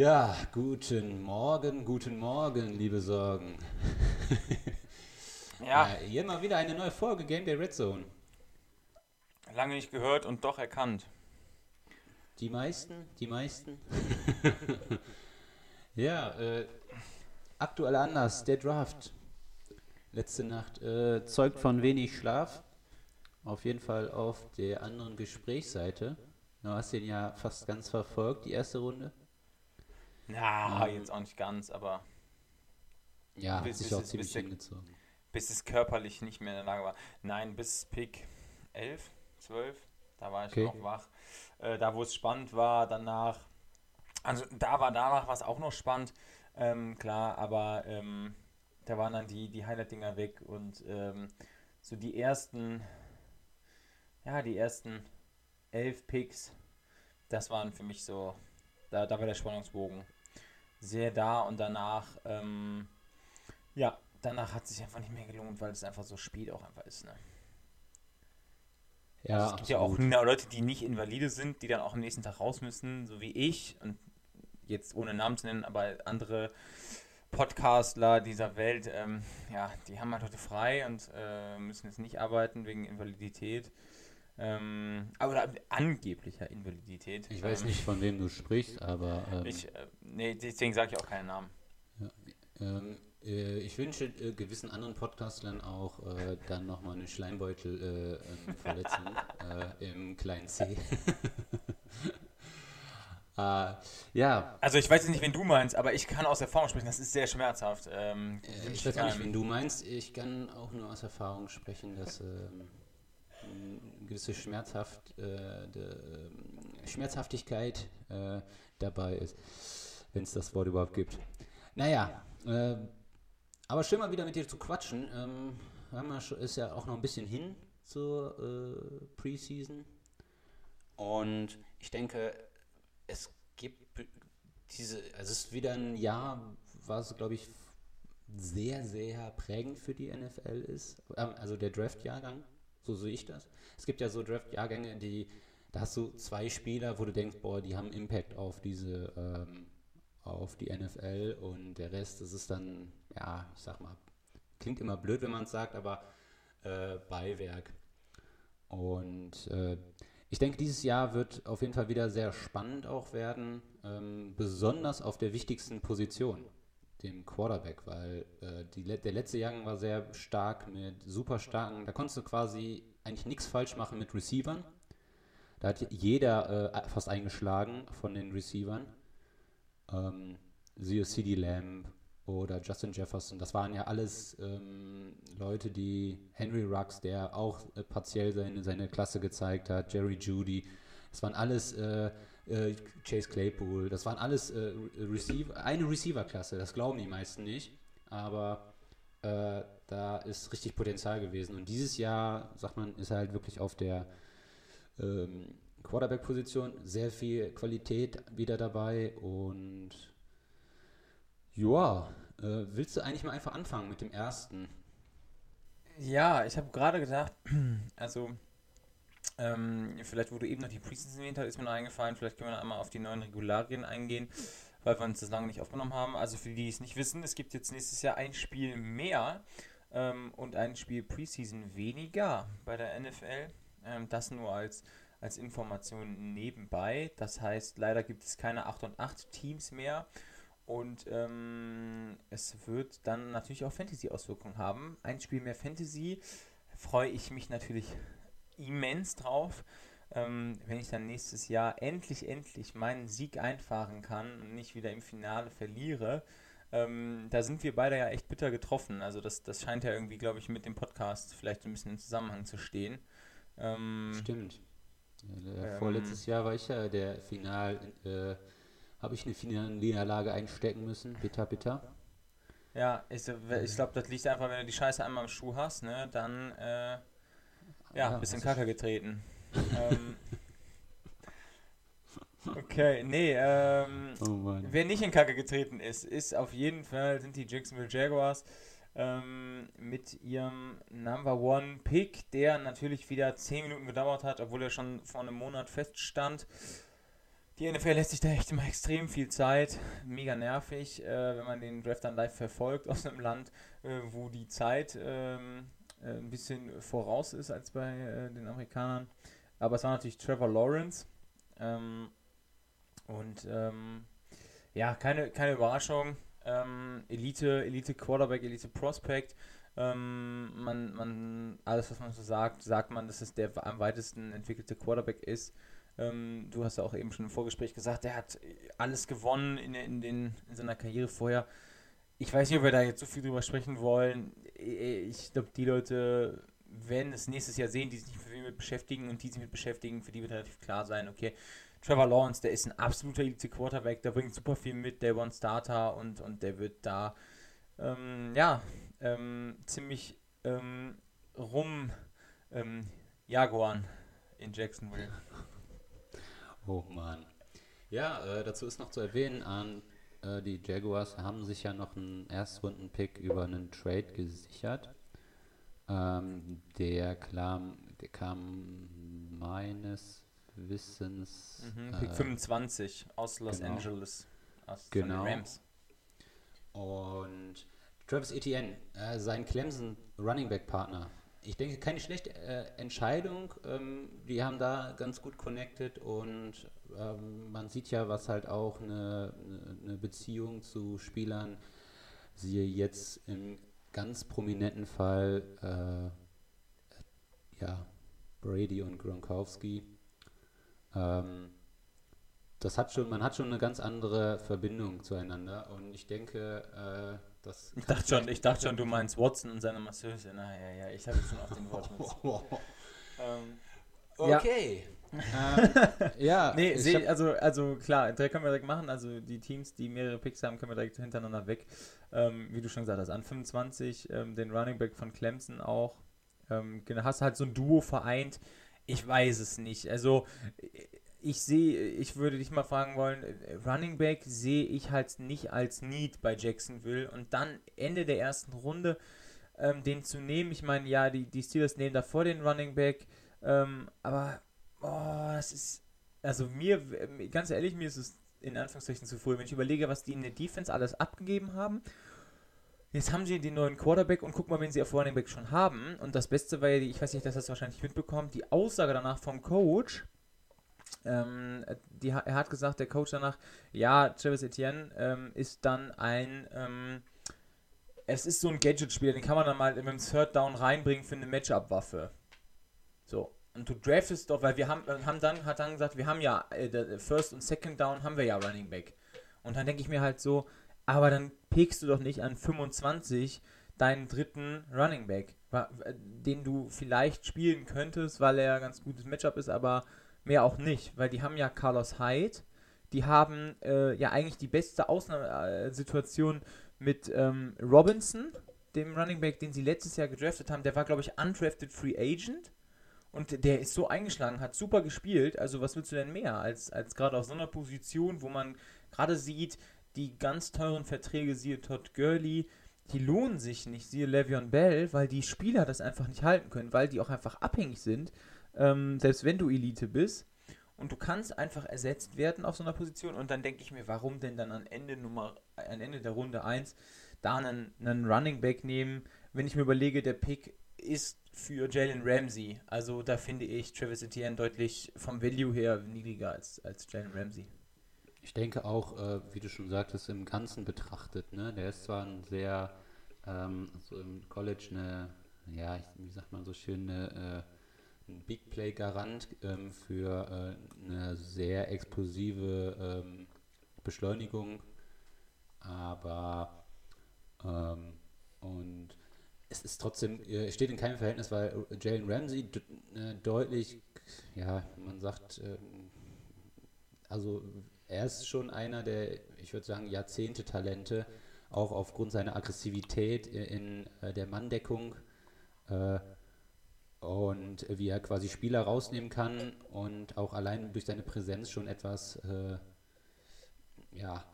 Ja, guten Morgen, guten Morgen, liebe Sorgen. Ja, Äh, hier mal wieder eine neue Folge Game Day Red Zone. lange nicht gehört und doch erkannt. Die meisten, die meisten. ja, äh, aktuell anders, der Draft. Letzte Nacht äh, zeugt von wenig Schlaf. Auf jeden Fall auf der anderen Gesprächsseite. Du hast den ja fast ganz verfolgt, die erste Runde. Na, Ähm. jetzt auch nicht ganz, aber Ja, Bis- bis es- bis der- bis es körperlich nicht mehr in der Lage war. Nein, bis Pick 11, 12, da war ich Okay. noch wach. Äh, da, wo es spannend war, danach. Also da war danach was auch noch spannend, ähm, klar, aber ähm, da waren dann die, die Highlight-Dinger weg und ähm, so die ersten, ja, die ersten elf Picks, das waren für mich so, da, da war der Spannungsbogen sehr da und danach, ähm, ja, danach hat es sich einfach nicht mehr gelohnt, weil es einfach so spät auch einfach ist. Ne? Ja, also es gibt ja auch absolut. na- Leute, die nicht invalide sind, die dann auch am nächsten Tag raus müssen, so wie ich und jetzt ohne Namen zu nennen, aber andere Podcastler dieser Welt, ähm, ja, die haben halt heute frei und äh, müssen jetzt nicht arbeiten wegen Invalidität. Ähm, aber angeblicher Invalidität. Ich weiß Ähm, nicht, von wem du sprichst, aber ähm, Ich, äh, nee, deswegen sage ich auch keinen Namen. ähm, äh, ich wünsche äh, gewissen anderen Podcastlern auch äh, dann nochmal eine Schleimbeutelverletzung äh, im kleinen C. äh, ja, Also ich weiß jetzt nicht, wen du meinst, aber ich kann aus Erfahrung sprechen, das ist sehr schmerzhaft. Ähm, äh, wünsch ich weiß auch nicht, wen du meinst. Ich kann auch nur aus Erfahrung sprechen, dass ähm, gewisse Schmerzhaft, äh, de, ähm, Schmerzhaftigkeit äh, dabei ist, wenn es das Wort überhaupt gibt. Naja, äh, aber schön mal wieder mit dir zu quatschen. Ähm, wir ist ja auch noch ein bisschen hin zur äh, Preseason. Und ich denke, es gibt diese, also es ist wieder ein Jahr, was, glaube ich, sehr, sehr prägend für die NFL ist. Ähm, Also der Draft-Jahrgang, so sehe ich das. Es gibt ja so Draft-Jahrgänge, die, da hast du zwei Spieler, wo du denkst, boah, die haben Impact auf diese, ähm, auf die NFL und der Rest, das ist dann, ja, ich sag mal, klingt immer blöd, wenn man es sagt, aber äh, Beiwerk. Und äh, ich denke, dieses Jahr wird auf jeden Fall wieder sehr spannend auch werden, ähm, besonders auf der wichtigsten Position, dem Quarterback, weil äh, die, der letzte Jahrgang war sehr stark mit super starken, da konntest du quasi eigentlich nichts falsch machen mit Receivern. Da hat jeder äh, fast eingeschlagen von den Receivern. Ähm, CD Lamb oder Justin Jefferson, das waren ja alles ähm, Leute, die Henry Ruggs, der auch äh, partiell seine, seine Klasse gezeigt hat, Jerry Judy, das waren alles äh, äh, Chase Claypool, das waren alles äh, Receiver, eine Receiver-Klasse, das glauben die meisten nicht, aber äh, da ist richtig Potenzial gewesen und dieses Jahr, sagt man, ist halt wirklich auf der ähm, Quarterback-Position sehr viel Qualität wieder dabei und ja, äh, willst du eigentlich mal einfach anfangen mit dem ersten? Ja, ich habe gerade gedacht, also ähm, vielleicht, wo du eben noch die Preseason erwähnt hast, ist mir noch eingefallen, vielleicht können wir noch einmal auf die neuen Regularien eingehen, weil wir uns das lange nicht aufgenommen haben. Also für die, die es nicht wissen, es gibt jetzt nächstes Jahr ein Spiel mehr ähm, und ein Spiel Preseason weniger bei der NFL. Ähm, das nur als, als Information nebenbei. Das heißt, leider gibt es keine 8 und 8 Teams mehr. Und ähm, es wird dann natürlich auch Fantasy-Auswirkungen haben. Ein Spiel mehr Fantasy freue ich mich natürlich immens drauf, ähm, wenn ich dann nächstes Jahr endlich, endlich meinen Sieg einfahren kann und nicht wieder im Finale verliere. Ähm, da sind wir beide ja echt bitter getroffen. Also das, das scheint ja irgendwie, glaube ich, mit dem Podcast vielleicht ein bisschen im Zusammenhang zu stehen. Ähm, Stimmt. Äh, Ähm. vorletztes Jahr war ich ja der Final, äh, habe ich eine Finalniederlage einstecken müssen, bitter, bitter. Ja, ich, ich glaube, das liegt einfach, wenn du die Scheiße einmal im Schuh hast, ne, dann äh, ja, Ja, das Kacke getreten. ähm, okay, nee, ähm, Oh wer nicht in Kacke getreten ist, ist auf jeden Fall, sind die Jacksonville Jaguars ähm, mit ihrem Number One Pick, der natürlich wieder 10 Minuten gedauert hat, obwohl er schon vor einem Monat feststand. Die NFL lässt sich da echt immer extrem viel Zeit. Mega nervig, äh, wenn man den Draft dann live verfolgt aus einem Land, äh, wo die Zeit ähm, äh, ein bisschen voraus ist als bei äh, den Amerikanern. Aber es war natürlich Trevor Lawrence. Ähm, und ähm, ja, keine, keine Überraschung. Ähm, Elite, Elite Quarterback, Elite Prospect. Ähm, man, man, alles, was man so sagt, sagt man, dass es der am weitesten entwickelte Quarterback ist. Ähm, du hast ja auch eben schon im Vorgespräch gesagt, der hat alles gewonnen in, in, den, in seiner Karriere vorher. Ich weiß nicht, ob wir da jetzt so viel drüber sprechen wollen. Ich glaube, die Leute werden es nächstes Jahr sehen, die sich nicht mit beschäftigen und die sich mit beschäftigen, für die wird relativ klar sein, okay, Trevor Lawrence, der ist ein absoluter Elite-Quarterback, der bringt super viel mit, der One Starter und, und der wird da ähm, ja, ähm, ziemlich ähm, rum ähm, Jaguan in Jacksonville. Oh Mann. Ja, äh, dazu ist noch zu erwähnen, an äh, die Jaguars haben sich ja noch einen Erstrunden-Pick über einen Trade gesichert. Ähm, der, kam, der kam meines Wissens. Mhm, Pick äh, 25 aus Los genau. Angeles. Aus genau. Rams. Und Travis Etienne, äh, sein Clemson Running Back Partner. Ich denke, keine schlechte äh, Entscheidung. Ähm, die haben da ganz gut connected und ähm, man sieht ja, was halt auch eine, eine Beziehung zu Spielern, siehe jetzt im ganz prominenten Fall, äh, ja, Brady und Gronkowski. Ähm, das hat schon, man hat schon eine ganz andere Verbindung zueinander und ich denke, äh, das. Ich dachte schon, ich dachte schon, du meinst Watson und seine Masseuse. Na ja, ja, ich habe schon auf den Wortwitz. ähm, okay. ähm, ja, nee, seh, also, also klar, direkt können wir direkt machen. Also die Teams, die mehrere Picks haben, können wir direkt hintereinander weg. Ähm, wie du schon gesagt hast, an 25 ähm, den Running Back von Clemson auch. Ähm, genau, hast halt so ein Duo vereint. Ich weiß es nicht. Also ich sehe, ich würde dich mal fragen wollen, Running Back sehe ich halt nicht als Need bei Jacksonville und dann Ende der ersten Runde ähm, den zu nehmen. Ich meine, ja, die, die Steelers nehmen davor den Running Back, ähm, aber oh, das ist, also mir, ganz ehrlich, mir ist es in Anführungszeichen zu früh, wenn ich überlege, was die in der Defense alles abgegeben haben. Jetzt haben sie den neuen Quarterback und guck mal, wen sie auf Running Back schon haben. Und das Beste war ja, ich weiß nicht, dass das wahrscheinlich mitbekommt, die Aussage danach vom Coach, ähm, die, er hat gesagt, der Coach danach, ja, Travis Etienne ähm, ist dann ein, ähm, es ist so ein Gadget-Spieler, den kann man dann mal dem Third Down reinbringen für eine Matchup-Waffe. So. Und du draftest doch, weil wir haben, haben dann, hat dann gesagt, wir haben ja, äh, First und Second Down haben wir ja Running Back. Und dann denke ich mir halt so, aber dann pickst du doch nicht an 25 deinen dritten Running Back, den du vielleicht spielen könntest, weil er ein ganz gutes Matchup ist, aber mehr auch nicht, weil die haben ja Carlos Hyde, die haben äh, ja eigentlich die beste Ausnahmesituation mit ähm, Robinson, dem Running Back, den sie letztes Jahr gedraftet haben. Der war, glaube ich, undrafted Free Agent und der ist so eingeschlagen, hat super gespielt. Also was willst du denn mehr als, als gerade auf so einer Position, wo man gerade sieht, die ganz teuren Verträge, siehe Todd Gurley, die lohnen sich nicht, siehe Le'Veon Bell, weil die Spieler das einfach nicht halten können, weil die auch einfach abhängig sind ähm, selbst wenn du Elite bist. Und du kannst einfach ersetzt werden auf so einer Position. Und dann denke ich mir, warum denn dann am Ende Nummer, am Ende der Runde 1 da einen, einen Running Back nehmen, wenn ich mir überlege, der Pick ist für Jalen Ramsey. Also da finde ich Travis Etienne deutlich vom Value her niedriger als, als Jalen Ramsey. Ich denke auch, äh, wie du schon sagtest, im Ganzen betrachtet. Ne? Der ist zwar ein sehr, ähm, so im College eine, ja, wie sagt man so schön, eine äh, ein Big Play Garant ähm, für äh, eine sehr explosive ähm, Beschleunigung. Aber ähm, und es ist trotzdem, äh, steht in keinem Verhältnis, weil Jalen Ramsey äh, deutlich, ja, man sagt, ähm, also er ist schon einer der, ich würde sagen, Jahrzehnte-Talente, auch aufgrund seiner Aggressivität in, in äh, der Manndeckung. Äh, und wie er quasi Spieler rausnehmen kann und auch allein durch seine Präsenz schon etwas äh, ja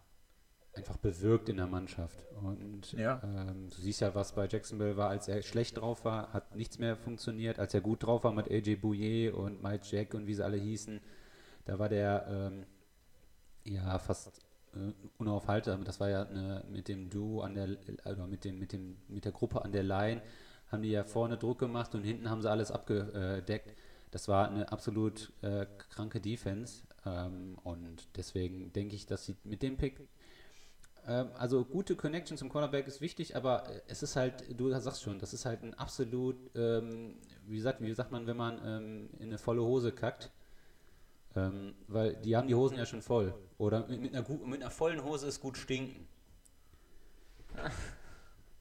einfach bewirkt in der Mannschaft. Und ja. ähm, du siehst ja, was bei Jacksonville war, als er schlecht drauf war, hat nichts mehr funktioniert. Als er gut drauf war mit AJ Bouye und Mike Jack und wie sie alle hießen, da war der ähm, ja fast äh, unaufhaltsam. Das war ja eine, mit dem Duo an der, also mit dem, mit dem, mit der Gruppe an der Line haben die ja vorne Druck gemacht und hinten haben sie alles abgedeckt. Das war eine absolut äh, kranke Defense ähm, und deswegen denke ich, dass sie mit dem Pick ähm, also gute Connection zum Cornerback ist wichtig, aber es ist halt, du sagst schon, das ist halt ein absolut, ähm, wie, sagt, wie sagt man, wenn man ähm, in eine volle Hose kackt, ähm, weil die haben die Hosen ja schon voll. Oder mit, mit, einer, mit einer vollen Hose ist gut stinken.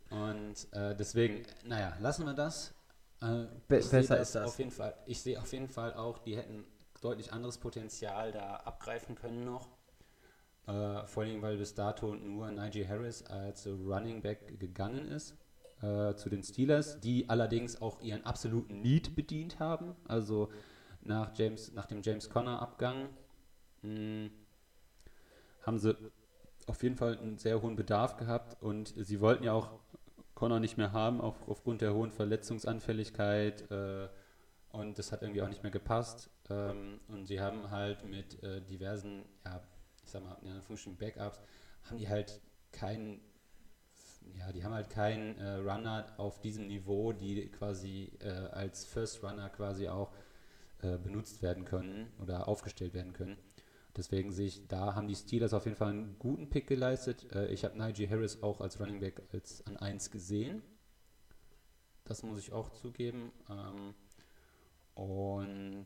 Und äh, deswegen, naja, lassen wir das. Äh, Be besser das ist das. Auf jeden Fall, ich sehe auf jeden Fall auch, die hätten deutlich anderes Potenzial da abgreifen können noch. Äh, vor allem, weil bis dato nur Nigel Harris als Running Back gegangen ist äh, zu den Steelers, die allerdings auch ihren absoluten Need bedient haben. Also nach, James, nach dem James Conner Abgang hm, haben sie auf jeden Fall einen sehr hohen Bedarf gehabt und sie wollten ja auch Connor nicht mehr haben, auch aufgrund der hohen Verletzungsanfälligkeit. Äh, und das hat irgendwie auch nicht mehr gepasst. Ähm, und sie haben halt mit äh, diversen, ja, ich sag mal, in Backups, haben die halt keinen, ja, die haben halt keinen äh, Runner auf diesem Niveau, die quasi äh, als First Runner quasi auch äh, benutzt werden können oder aufgestellt werden können. Deswegen sehe ich, da haben die Steelers auf jeden Fall einen guten Pick geleistet. Äh, ich habe Najee Harris auch als Running Back als an 1 gesehen. Das muss ich auch zugeben. Ähm, und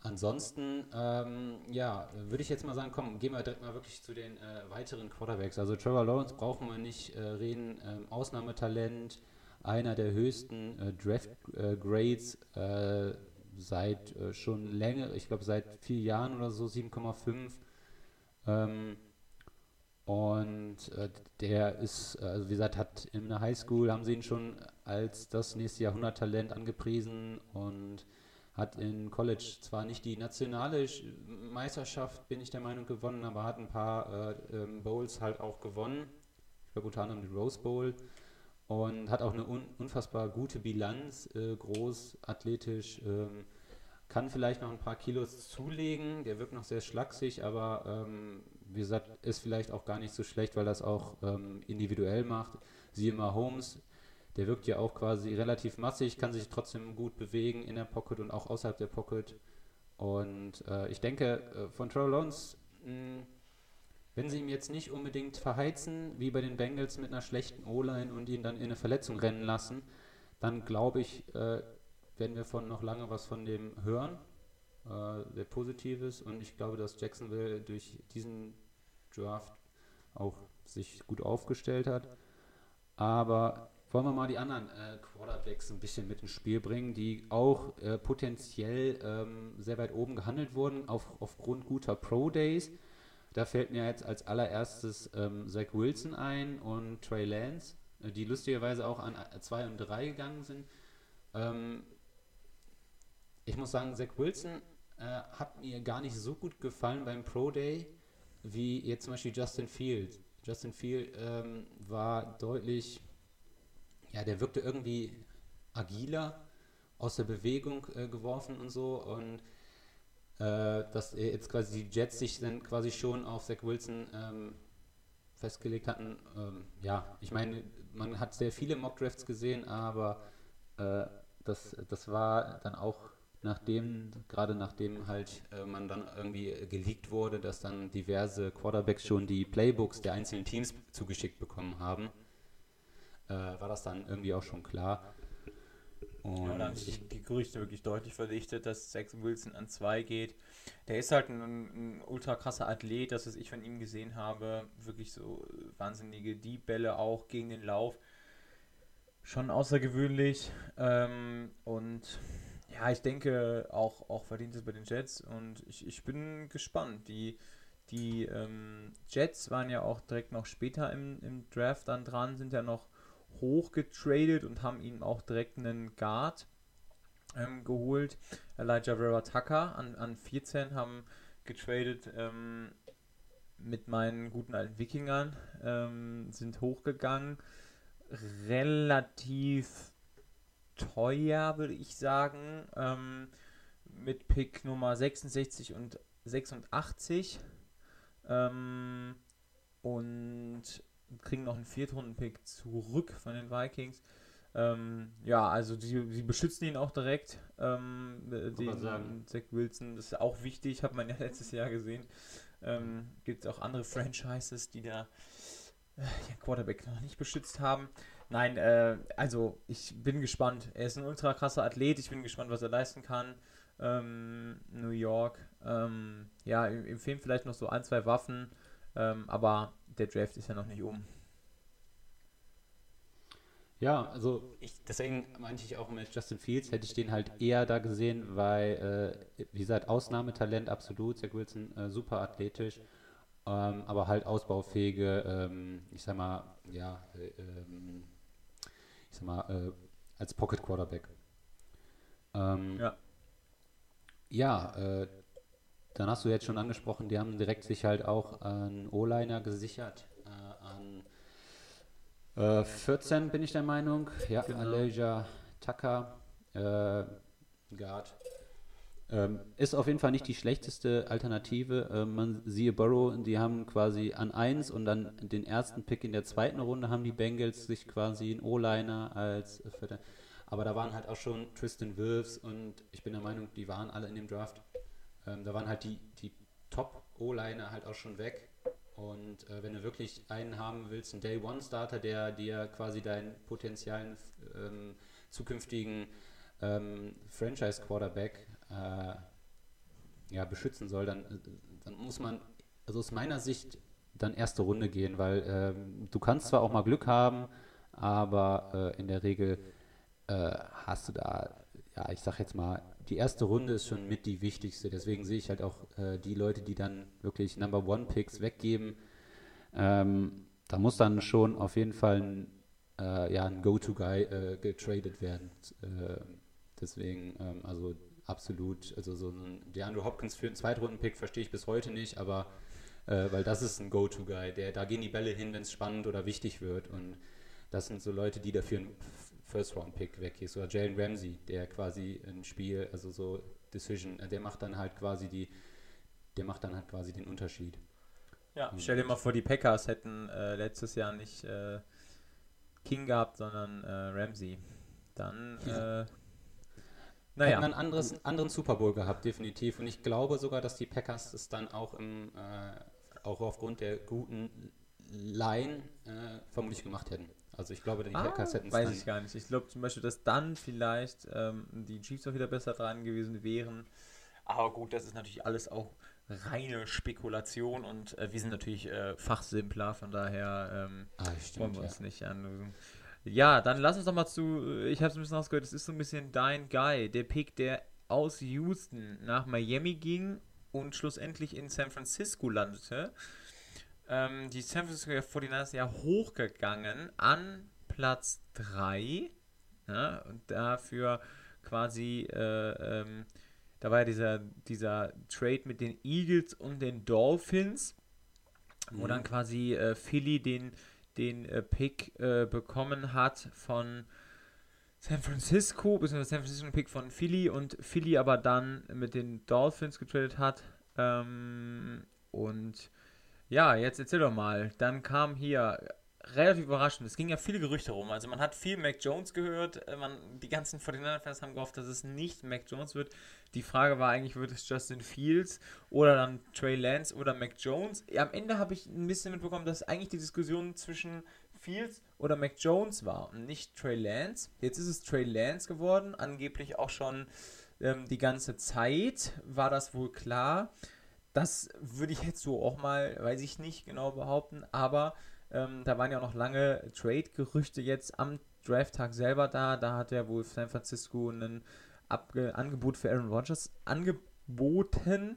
ansonsten, ähm, ja, würde ich jetzt mal sagen, komm, gehen wir direkt mal wirklich zu den äh, weiteren Quarterbacks. Also Trevor Lawrence brauchen wir nicht äh, reden. Ähm, Ausnahmetalent, einer der höchsten äh, Draft äh, Grades äh, seit äh, schon länger, ich glaube seit vier Jahren oder so, 7,5. Ähm, und äh, der ist, also wie gesagt, hat in der Highschool, haben sie ihn schon als das nächste Jahrhunderttalent angepriesen und hat in College zwar nicht die nationale Meisterschaft, bin ich der Meinung, gewonnen, aber hat ein paar äh, ähm, Bowls halt auch gewonnen. Ich glaube unter anderem den Rose Bowl und hat auch eine un unfassbar gute Bilanz, äh, groß, athletisch, ähm, kann vielleicht noch ein paar Kilos zulegen, der wirkt noch sehr schlaksig, aber ähm, wie gesagt, ist vielleicht auch gar nicht so schlecht, weil das auch ähm, individuell macht. Siehe mal Holmes, der wirkt ja auch quasi relativ massig, kann sich trotzdem gut bewegen in der Pocket und auch außerhalb der Pocket. Und äh, ich denke, äh, von Trevor Lawrence mh, wenn sie ihm jetzt nicht unbedingt verheizen, wie bei den Bengals mit einer schlechten O-Line und ihn dann in eine Verletzung rennen lassen, dann glaube ich, äh, werden wir von noch lange was von dem hören, äh, sehr Positives. Und ich glaube, dass Jacksonville durch diesen Draft auch sich gut aufgestellt hat. Aber wollen wir mal die anderen äh, Quarterbacks ein bisschen mit ins Spiel bringen, die auch äh, potenziell ähm, sehr weit oben gehandelt wurden auf, aufgrund guter Pro Days. Da fällt mir jetzt als allererstes ähm, Zach Wilson ein und Trey Lance, äh, die lustigerweise auch an 2 äh, und 3 gegangen sind. Ähm, ich muss sagen, Zach Wilson äh, hat mir gar nicht so gut gefallen beim Pro Day wie jetzt zum Beispiel Justin Field. Justin Field ähm, war deutlich, ja, der wirkte irgendwie agiler, aus der Bewegung äh, geworfen und so und äh, dass jetzt quasi die Jets sich dann quasi schon auf Zach Wilson ähm, festgelegt hatten. Ähm, ja, ich meine, man hat sehr viele Mock-Drafts gesehen, aber äh, das, das war dann auch nachdem, gerade nachdem halt äh, man dann irgendwie geleakt wurde, dass dann diverse Quarterbacks schon die Playbooks der einzelnen Teams zugeschickt bekommen haben, äh, war das dann irgendwie auch schon klar. Und ja, da haben die Gerüchte wirklich deutlich verdichtet, dass Zach Wilson an 2 geht. Der ist halt ein, ein, ultra krasser Athlet, das was ich von ihm gesehen habe. Wirklich so wahnsinnige Deep-Bälle auch gegen den Lauf. Schon außergewöhnlich. Ähm, und ja, ich denke auch, auch verdient es bei den Jets. Und ich, ich bin gespannt. Die, die ähm, Jets waren ja auch direkt noch später im, im Draft dann dran, sind ja noch hochgetradet und haben ihm auch direkt einen Guard ähm, geholt. Elijah Vera Tucker an, an 14 haben getradet ähm, mit meinen guten alten Wikingern, ähm, sind hochgegangen. Relativ teuer, würde ich sagen. Ähm, mit Pick Nummer 66 und 86 Ähm, und kriegen noch einen Viertrunden-Pick zurück von den Vikings. Ähm, ja, also die, die beschützen ihn auch direkt. Ähm, den Zach Wilson, das ist auch wichtig, hat man ja letztes Jahr gesehen. Ähm, Gibt es auch andere Franchises, die da äh, ja, Quarterback noch nicht beschützt haben. Nein, äh, also ich bin gespannt. Er ist ein ultra krasser Athlet. Ich bin gespannt, was er leisten kann. Ähm, New York. Ähm, ja, im Film vielleicht noch so ein, zwei Waffen. Ähm, aber der Draft ist ja noch nicht um. Ja, also ich, deswegen meinte ich auch mit Justin Fields, hätte ich den halt eher da gesehen, weil, äh, wie gesagt, Ausnahmetalent absolut, Zach Wilson äh, super athletisch, ähm, aber halt ausbaufähige, ähm, ich sag mal, ja, äh, ähm, ich sag mal, äh, als Pocket Quarterback. Ähm, ja. Ja, äh, dann hast du jetzt schon angesprochen, die haben direkt sich halt auch einen O-Liner gesichert. Äh, an äh, 14 bin ich der Meinung. Ja, genau. Alaja Tucker, äh, Guard. Ähm, ist auf jeden Fall nicht die schlechteste Alternative. Ähm, man siehe Burrow, die haben quasi an 1 und dann den ersten Pick in der zweiten Runde haben die Bengals sich quasi einen O-Liner als Vierter. Aber da waren halt auch schon Tristan Wirfs und ich bin der Meinung, die waren alle in dem Draft. Ähm, da waren halt die, die Top-O-Liner halt auch schon weg. Und äh, wenn du wirklich einen haben willst, einen Day-One-Starter, der dir quasi deinen potenziellen ähm, zukünftigen ähm, Franchise-Quarterback äh, ja, beschützen soll, dann, dann muss man, also aus meiner Sicht, dann erste Runde gehen, weil ähm, du kannst zwar auch mal Glück haben, aber äh, in der Regel äh, hast du da, ja, ich sag jetzt mal, die erste Runde ist schon mit die wichtigste. Deswegen sehe ich halt auch äh, die Leute, die dann wirklich Number One Picks weggeben. Ähm, da muss dann schon auf jeden Fall ein, äh, ja, ein Go-To-Guy äh, getradet werden. Äh, deswegen, ähm, also absolut, also so ein DeAndre Hopkins für einen Zweitrunden-Pick verstehe ich bis heute nicht, aber äh, weil das ist ein Go-To-Guy, da gehen die Bälle hin, wenn es spannend oder wichtig wird und das sind so Leute, die dafür einen First-Round-Pick weggehst. Oder Jalen Ramsey, der quasi ein Spiel, also so Decision, äh, der macht dann halt quasi die, der macht dann halt quasi den Unterschied. Ja, Und stell dir mal vor, die Packers hätten äh, letztes Jahr nicht äh, King gehabt, sondern äh, Ramsey. Dann, ja. äh, naja. Hätten einen anderes, anderen Super Bowl gehabt, definitiv. Und ich glaube sogar, dass die Packers es dann auch im, äh, auch aufgrund der guten Line vermutlich gemacht hätten. Also ich glaube, die ah, Hackers hätten es Weiß ich gar nicht. Ich glaube zum Beispiel, dass dann vielleicht ähm, die Chiefs auch wieder besser dran gewesen wären. Aber gut, das ist natürlich alles auch reine Spekulation und äh, wir sind natürlich äh, Fachsimpler, von daher ähm, ah, stimmt, wollen wir uns ja. nicht an. Ja, dann lass uns doch mal zu, ich habe es ein bisschen ausgehört, das ist so ein bisschen dein Guy, der Pick, der aus Houston nach Miami ging und schlussendlich in San Francisco landete ähm, die San Francisco 49ers ja hochgegangen an Platz 3. Ja, und dafür quasi, äh, ähm, da war ja dieser, dieser Trade mit den Eagles und den Dolphins, mhm. wo dann quasi äh, Philly den, den äh, Pick äh, bekommen hat von San Francisco, beziehungsweise San Francisco Pick von Philly und Philly aber dann mit den Dolphins getradet hat. Ähm, und ja, jetzt erzähl doch mal. Dann kam hier relativ überraschend. Es ging ja viele Gerüchte rum. Also man hat viel Mac Jones gehört. Äh, man, die ganzen 49 haben gehofft, dass es nicht Mac Jones wird. Die Frage war eigentlich, wird es Justin Fields oder dann Trey Lance oder Mac Jones? Am Ende habe ich ein bisschen mitbekommen, dass eigentlich die Diskussion zwischen Fields oder Mac Jones war und nicht Trey Lance. Jetzt ist es Trey Lance geworden. Angeblich auch schon ähm, die ganze Zeit war das wohl klar. Das würde ich jetzt so auch mal, weiß ich nicht genau behaupten, aber ähm, da waren ja auch noch lange Trade-Gerüchte jetzt am Draft-Tag selber da. Da hat ja wohl San Francisco ein Abge Angebot für Aaron Rodgers angeboten,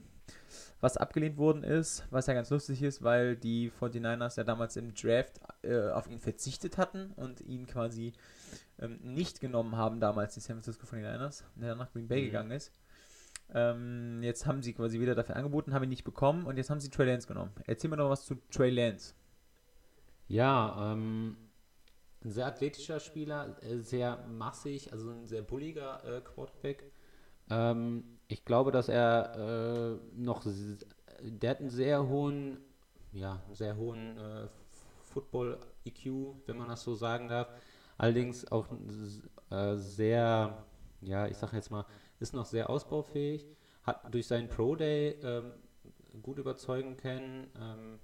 was abgelehnt worden ist, was ja ganz lustig ist, weil die 49ers ja damals im Draft äh, auf ihn verzichtet hatten und ihn quasi ähm, nicht genommen haben, damals die San Francisco 49ers, der nach Green Bay mhm. gegangen ist. Ähm, jetzt haben sie quasi wieder dafür angeboten, haben ihn nicht bekommen und jetzt haben sie Trey Lance genommen. Erzähl mir noch was zu Trey Lance. Ja, ähm, ein sehr athletischer Spieler, äh, sehr massig, also ein sehr bulliger äh, Quarterback. Ähm, ich glaube, dass er äh, noch, der hat einen sehr hohen ja, sehr hohen äh, Football-EQ, wenn man das so sagen darf. Allerdings auch äh, sehr, ja, ich sage jetzt mal, ist noch sehr ausbaufähig, hat durch seinen Pro Day ähm, gut überzeugen können. Ähm,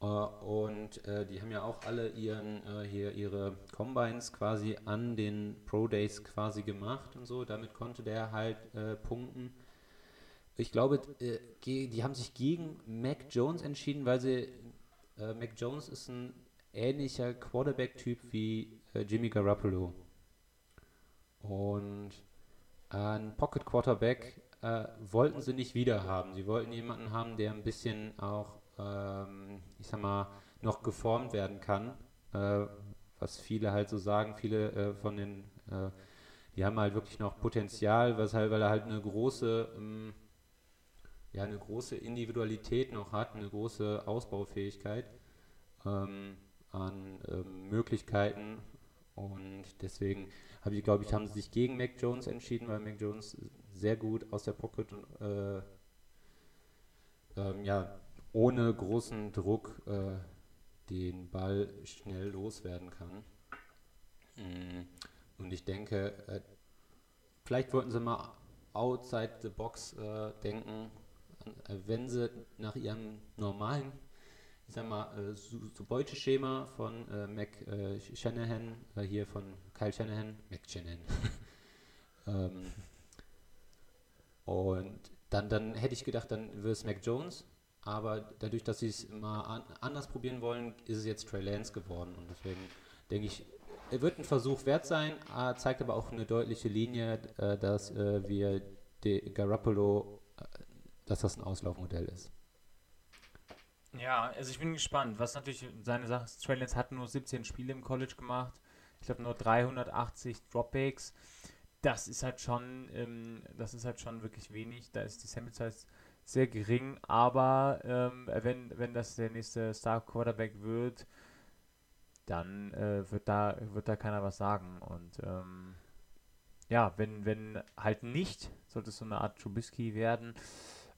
äh, und äh, die haben ja auch alle ihren äh, hier ihre Combines quasi an den Pro Days quasi gemacht und so. Damit konnte der halt äh, punkten. Ich glaube, äh, die haben sich gegen Mac Jones entschieden, weil sie äh, Mac Jones ist ein ähnlicher Quarterback-Typ wie Jimmy Garoppolo. Und ein Pocket Quarterback äh, wollten sie nicht wieder haben. Sie wollten jemanden haben, der ein bisschen auch, ähm, ich sag mal, noch geformt werden kann. Äh, was viele halt so sagen, viele äh, von den, äh, die haben halt wirklich noch Potenzial, was halt, weil er halt eine große, ähm, ja, eine große Individualität noch hat, eine große Ausbaufähigkeit ähm, an ähm, Möglichkeiten und deswegen habe ich, glaube ich, haben sie sich gegen Mac Jones entschieden, weil Mac Jones sehr gut aus der Pocket und äh, ähm, ja, ohne großen Druck äh, den Ball schnell loswerden kann. Mm, und ich denke, äh, vielleicht wollten sie mal outside the box äh, denken, äh, wenn sie nach ihrem normalen ich sag mal, äh, so, Beuteschema von äh, Mac äh, Shanahan, äh, hier von Kyle Shanahan, Mac Shanahan. ähm, und dann, dann hätte ich gedacht, dann wird es Mac Jones, aber dadurch, dass sie es mal an, anders probieren wollen, ist es jetzt Trey Lance geworden. Und deswegen denke ich, er wird ein Versuch wert sein, äh, zeigt aber auch eine deutliche Linie, dass wir Garoppolo, dass das ein Auslaufmodell ist. Ja, also ich bin gespannt. Was natürlich seine Sache ist, Trey Lance hat nur 17 Spiele im College gemacht. Ich glaube nur 380 Dropbacks. Das ist halt schon, ähm, das ist halt schon wirklich wenig. Da ist die Sample Size sehr gering, aber ähm, wenn, wenn das der nächste Star Quarterback wird, dann äh, wird da wird da keiner was sagen. Und ähm, ja, wenn, wenn halt nicht, sollte es so eine Art Trubisky werden,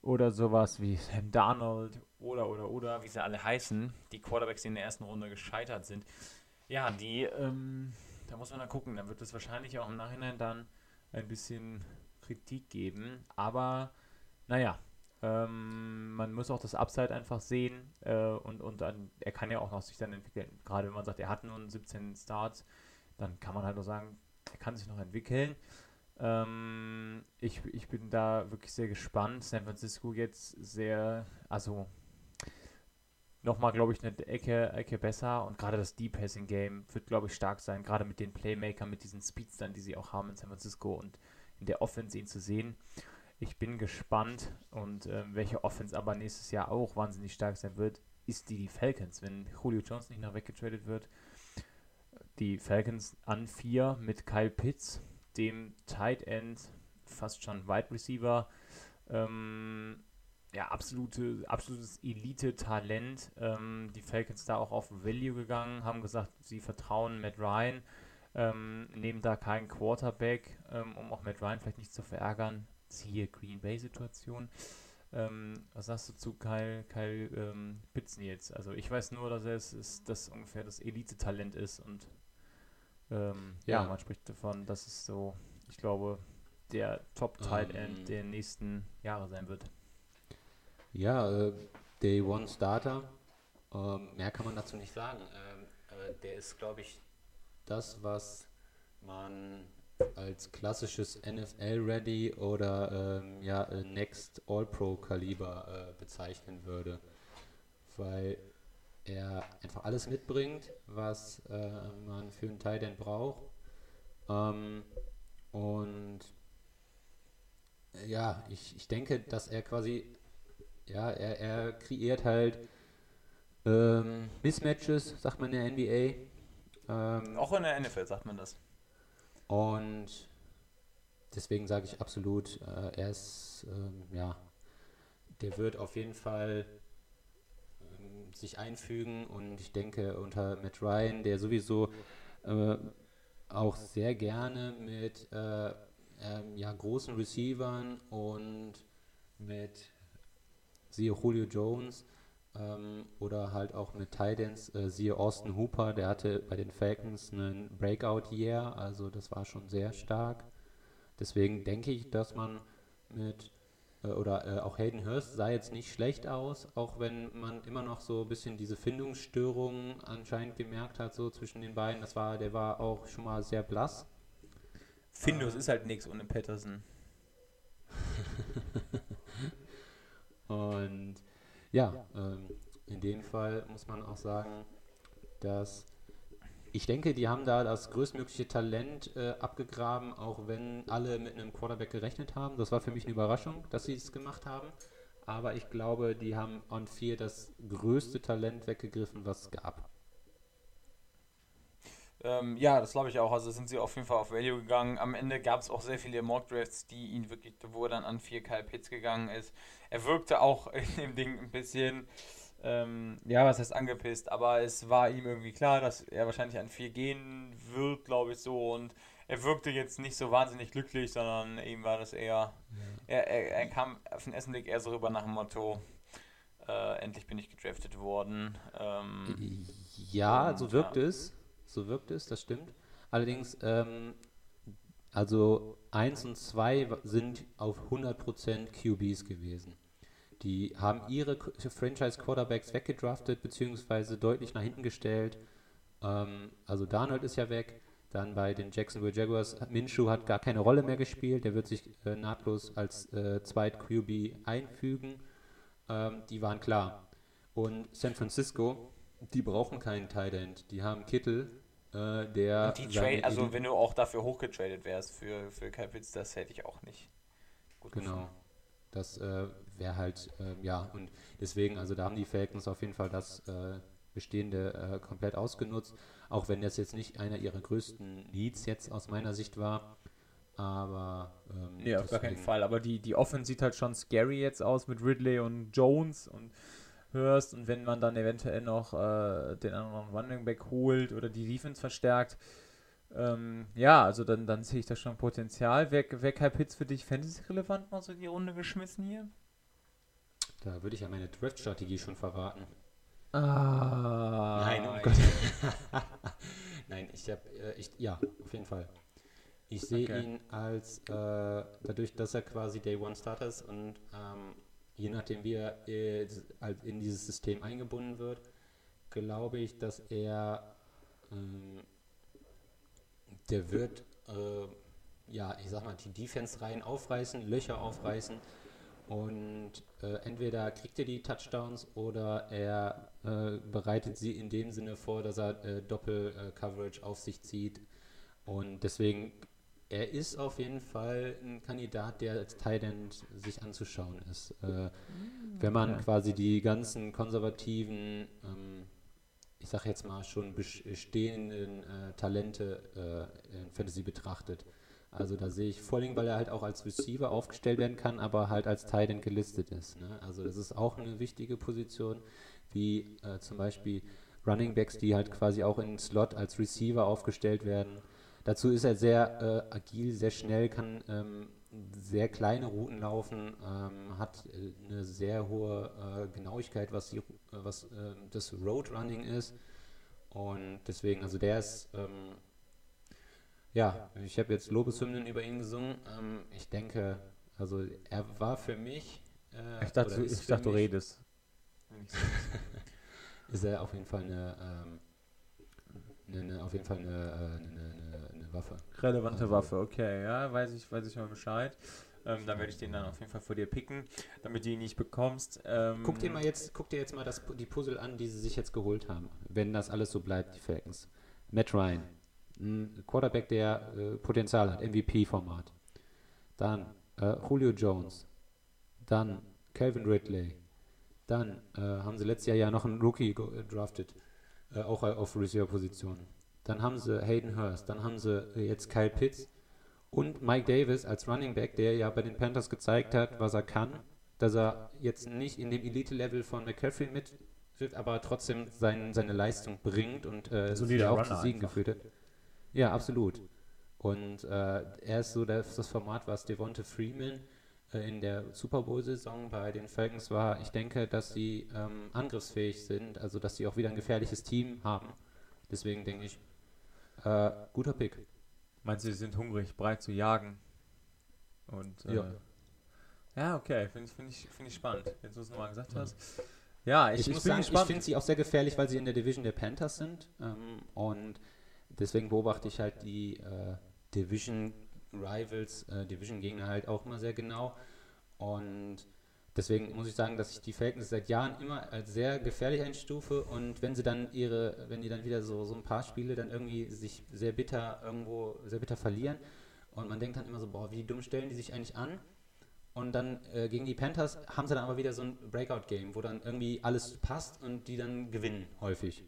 oder sowas wie Sam Darnold oder, oder, oder, wie sie alle heißen, die Quarterbacks, die in der ersten Runde gescheitert sind. Ja, die, ähm, da muss man dann gucken. Da wird es wahrscheinlich auch im Nachhinein dann ein bisschen Kritik geben. Aber, naja, ähm, man muss auch das Upside einfach sehen äh, und, und dann, er kann ja auch noch sich dann entwickeln. Gerade wenn man sagt, er hat nun 17 Starts, dann kann man halt nur sagen, er kann sich noch entwickeln. Ähm, ich, ich bin da wirklich sehr gespannt. San Francisco jetzt sehr, also nochmal, glaube ich, eine Ecke, Ecke besser und gerade das Deep Passing Game wird, glaube ich, stark sein, gerade mit den Playmakern, mit diesen Speedstern, die sie auch haben in San Francisco und in der Offense ihn zu sehen. Ich bin gespannt und äh, welche Offense aber nächstes Jahr auch wahnsinnig stark sein wird, ist die, die Falcons. Wenn Julio Jones nicht noch weggetradet wird, die Falcons an vier mit Kyle Pitts, dem Tight End, fast schon Wide Receiver. Ähm, ja, absolute, absolutes Elite-Talent. Ähm, die Falcons da auch auf Value gegangen, haben gesagt, sie vertrauen Matt Ryan, ähm, nehmen da keinen Quarterback, ähm, um auch Matt Ryan vielleicht nicht zu verärgern. Siehe Green Bay-Situation. Ähm, was sagst du zu Kyle, Kyle ähm, Pitts jetzt? Also ich weiß nur, dass er es ist, das ungefähr das Elite-Talent ist und ähm, ja. ja. man spricht davon, dass es so, ich glaube, der Top-Tight End ähm, der nächsten Jahre sein wird. Ja, äh, Day One Starter. Ähm, mehr kann man dazu nicht sagen. Ähm, äh, der ist, glaube ich, das, was man als klassisches NFL-Ready oder ähm, ja, äh, Next All-Pro-Kaliber äh, bezeichnen würde. Weil er einfach alles mitbringt, was äh, man für einen Teil denn braucht. Ähm, und ja, ich, ich denke, dass er quasi, ja, er, er kreiert halt ähm, Mismatches, sagt man in der NBA. Ähm, Auch in der NFL sagt man das. Und deswegen sage ich absolut, äh, er ist, ähm, ja, der wird auf jeden Fall sich einfügen und ich denke unter Matt Ryan, der sowieso äh, auch sehr gerne mit äh, ähm, ja, großen Receivern und mit siehe Julio Jones Ähm, oder halt auch mit Titans, äh, siehe Austin Hooper, der hatte bei den Falcons einen Breakout-Year, also das war schon sehr stark. Deswegen denke ich, dass man mit, oder äh, auch Hayden Hurst sah jetzt nicht schlecht aus, auch wenn man immer noch so ein bisschen diese Findungsstörungen anscheinend gemerkt hat, so zwischen den beiden. Das war, der war auch schon mal sehr blass. Findus ist halt nichts ohne Patterson. Und ja, ähm, in dem Fall muss man auch sagen, dass ich denke, die haben da das größtmögliche Talent äh, abgegraben, auch wenn alle mit einem Quarterback gerechnet haben. Das war für mich eine Überraschung, dass sie es gemacht haben. Aber ich glaube, die haben on 4 das größte Talent weggegriffen, was es gab. Ähm, ja, das glaube ich auch. Also sind sie auf jeden Fall auf Value gegangen. Am Ende gab es auch sehr viele Mock Drafts, die ihn wirklich, wo er dann an 4 Kyle Pitts gegangen ist. Er wirkte auch in dem Ding ein bisschen, ähm, ja, was heißt angepisst, aber es war ihm irgendwie klar, dass er wahrscheinlich an 4 gehen wird, glaube ich so. Und er wirkte jetzt nicht so wahnsinnig glücklich, sondern ihm war das eher, ja. er, er, er, kam auf den ersten Blick eher so rüber nach dem Motto, äh, endlich bin ich gedraftet worden. Ähm, ja, so wirkt ja. es so wirkt es, das stimmt. Allerdings, ähm, also 1 und 2 sind auf 100% QBs gewesen. Die haben ihre Franchise-Quarterbacks weggedraftet, beziehungsweise deutlich nach hinten gestellt. Ähm, also Darnold ist ja weg. Dann bei den Jacksonville Jaguars, Minshew hat gar keine Rolle mehr gespielt. Der wird sich äh, nahtlos als äh, Zweit-QB einfügen. Ähm, die waren klar. Und San Francisco, die brauchen keinen Tight End. Die haben Kittel, äh, der. Und die Trade, also wenn du auch dafür hochgetradet wärst für, für Capitz, das hätte ich auch nicht. Gut genau. Gefunden. Das äh, wäre halt, äh, ja, und deswegen, also da haben die Falcons auf jeden Fall das äh, Bestehende äh, komplett ausgenutzt, auch wenn das jetzt nicht einer ihrer größten Needs jetzt aus meiner Sicht war. Aber. Ähm, nee, auf gar keinen Fall. Aber die, die Offense sieht halt schon scary jetzt aus mit Ridley und Jones und hörst und wenn man dann eventuell noch äh, den anderen Running Back holt oder die Defense verstärkt, ähm, ja, also dann, dann sehe ich da schon Potenzial. Wer, wer Kai Pitts für dich Fantasy-relevant mal so in die Runde geschmissen hier? Da würde ich ja meine Draft-Strategie schon verraten. Ah. Nein, um Gott. Nein, ich habe, äh, ich, ja, auf jeden Fall. Ich sehe okay. ihn als, äh, dadurch, dass er quasi Day One Starter ist und ähm, je nachdem, wie er äh, in dieses System eingebunden wird, glaube ich, dass er, ähm, der wird, äh, ja, ich sag mal, die Defense-Reihen aufreißen, Löcher aufreißen und äh, entweder kriegt er die Touchdowns oder er äh, bereitet sie in dem Sinne vor, dass er äh, Doppel-Coverage auf sich zieht. Und deswegen er ist auf jeden Fall ein Kandidat, der als Thailand sich anzuschauen ist. Äh, wenn man quasi die ganzen konservativen, ähm, ich sag jetzt mal schon bestehenden äh, Talente äh, in Fantasy betrachtet. Also da sehe ich vor allem, weil er halt auch als Receiver aufgestellt werden kann, aber halt als Titan gelistet ist. Ne? Also das ist auch eine wichtige Position, wie äh, zum Beispiel Running Backs, die halt quasi auch in Slot als Receiver aufgestellt werden. Dazu ist er sehr äh, agil, sehr schnell, kann ähm, sehr kleine Routen laufen, ähm, hat äh, eine sehr hohe äh, Genauigkeit, was, die, was äh, das Roadrunning ist. Und deswegen, also der ist, ähm, ja, ich habe jetzt Lobeshymnen über ihn gesungen. Ähm, ich denke, also er war für mich. Äh, ich dachte, ich dachte du redest. ist er auf jeden Fall eine, ähm, eine, eine auf jeden Fall eine, äh, eine, eine Waffe. Relevante also, Waffe, okay, ja, weiß ich, weiß ich mal Bescheid. Ähm, dann werde ich den dann auf jeden Fall vor dir picken, damit du ihn nicht bekommst. Ähm, guck dir mal jetzt, guck dir jetzt mal das, die Puzzle an, die sie sich jetzt geholt haben, wenn das alles so bleibt, die Falcons. Matt Ryan, ein Quarterback, der äh, Potenzial hat, MVP-Format. Dann äh, Julio Jones. Dann Calvin Ridley. Dann äh, haben sie letztes Jahr ja noch einen Rookie gedraftet, äh, auch auf Receiver-Position. Dann haben sie Hayden Hurst, dann haben sie jetzt Kyle Pitts und Mike Davis als Running Back, der ja bei den Panthers gezeigt hat, was er kann, dass er jetzt nicht in dem Elite-Level von McCaffrey mitwirkt, aber trotzdem sein, seine Leistung bringt und äh, sie auch zu Siegen geführt hat. Ja, absolut. Und äh, er ist so das, das Format, was Devonta Freeman äh, in der Super Bowl-Saison bei den Falcons war, ich denke, dass sie ähm, angriffsfähig sind, also dass sie auch wieder ein gefährliches Team haben. Deswegen denke ich, äh, guter Pick. Meinst du, sie sind hungrig, bereit zu jagen? Und äh, Ja. ja, okay, finde ich, find ich, find ich spannend, wenn du es nochmal gesagt hast. Ja, ich, Ich, ich, muss bin sagen, ich finde sie auch sehr gefährlich, weil sie in der Division der Panthers sind. Ähm, und deswegen beobachte ich halt die äh, Division Rivals, äh, Division Gegner halt auch immer sehr genau. Und deswegen muss ich sagen, dass ich die Falcons seit Jahren immer als sehr gefährlich einstufe. Und wenn sie dann ihre, wenn die dann wieder so, so ein paar Spiele dann irgendwie sich sehr bitter irgendwo, sehr bitter verlieren und man denkt dann immer so, boah, wie dumm stellen die sich eigentlich an? Und dann äh, gegen die Panthers haben sie dann aber wieder so ein Breakout-Game, wo dann irgendwie alles passt und die dann gewinnen, häufig.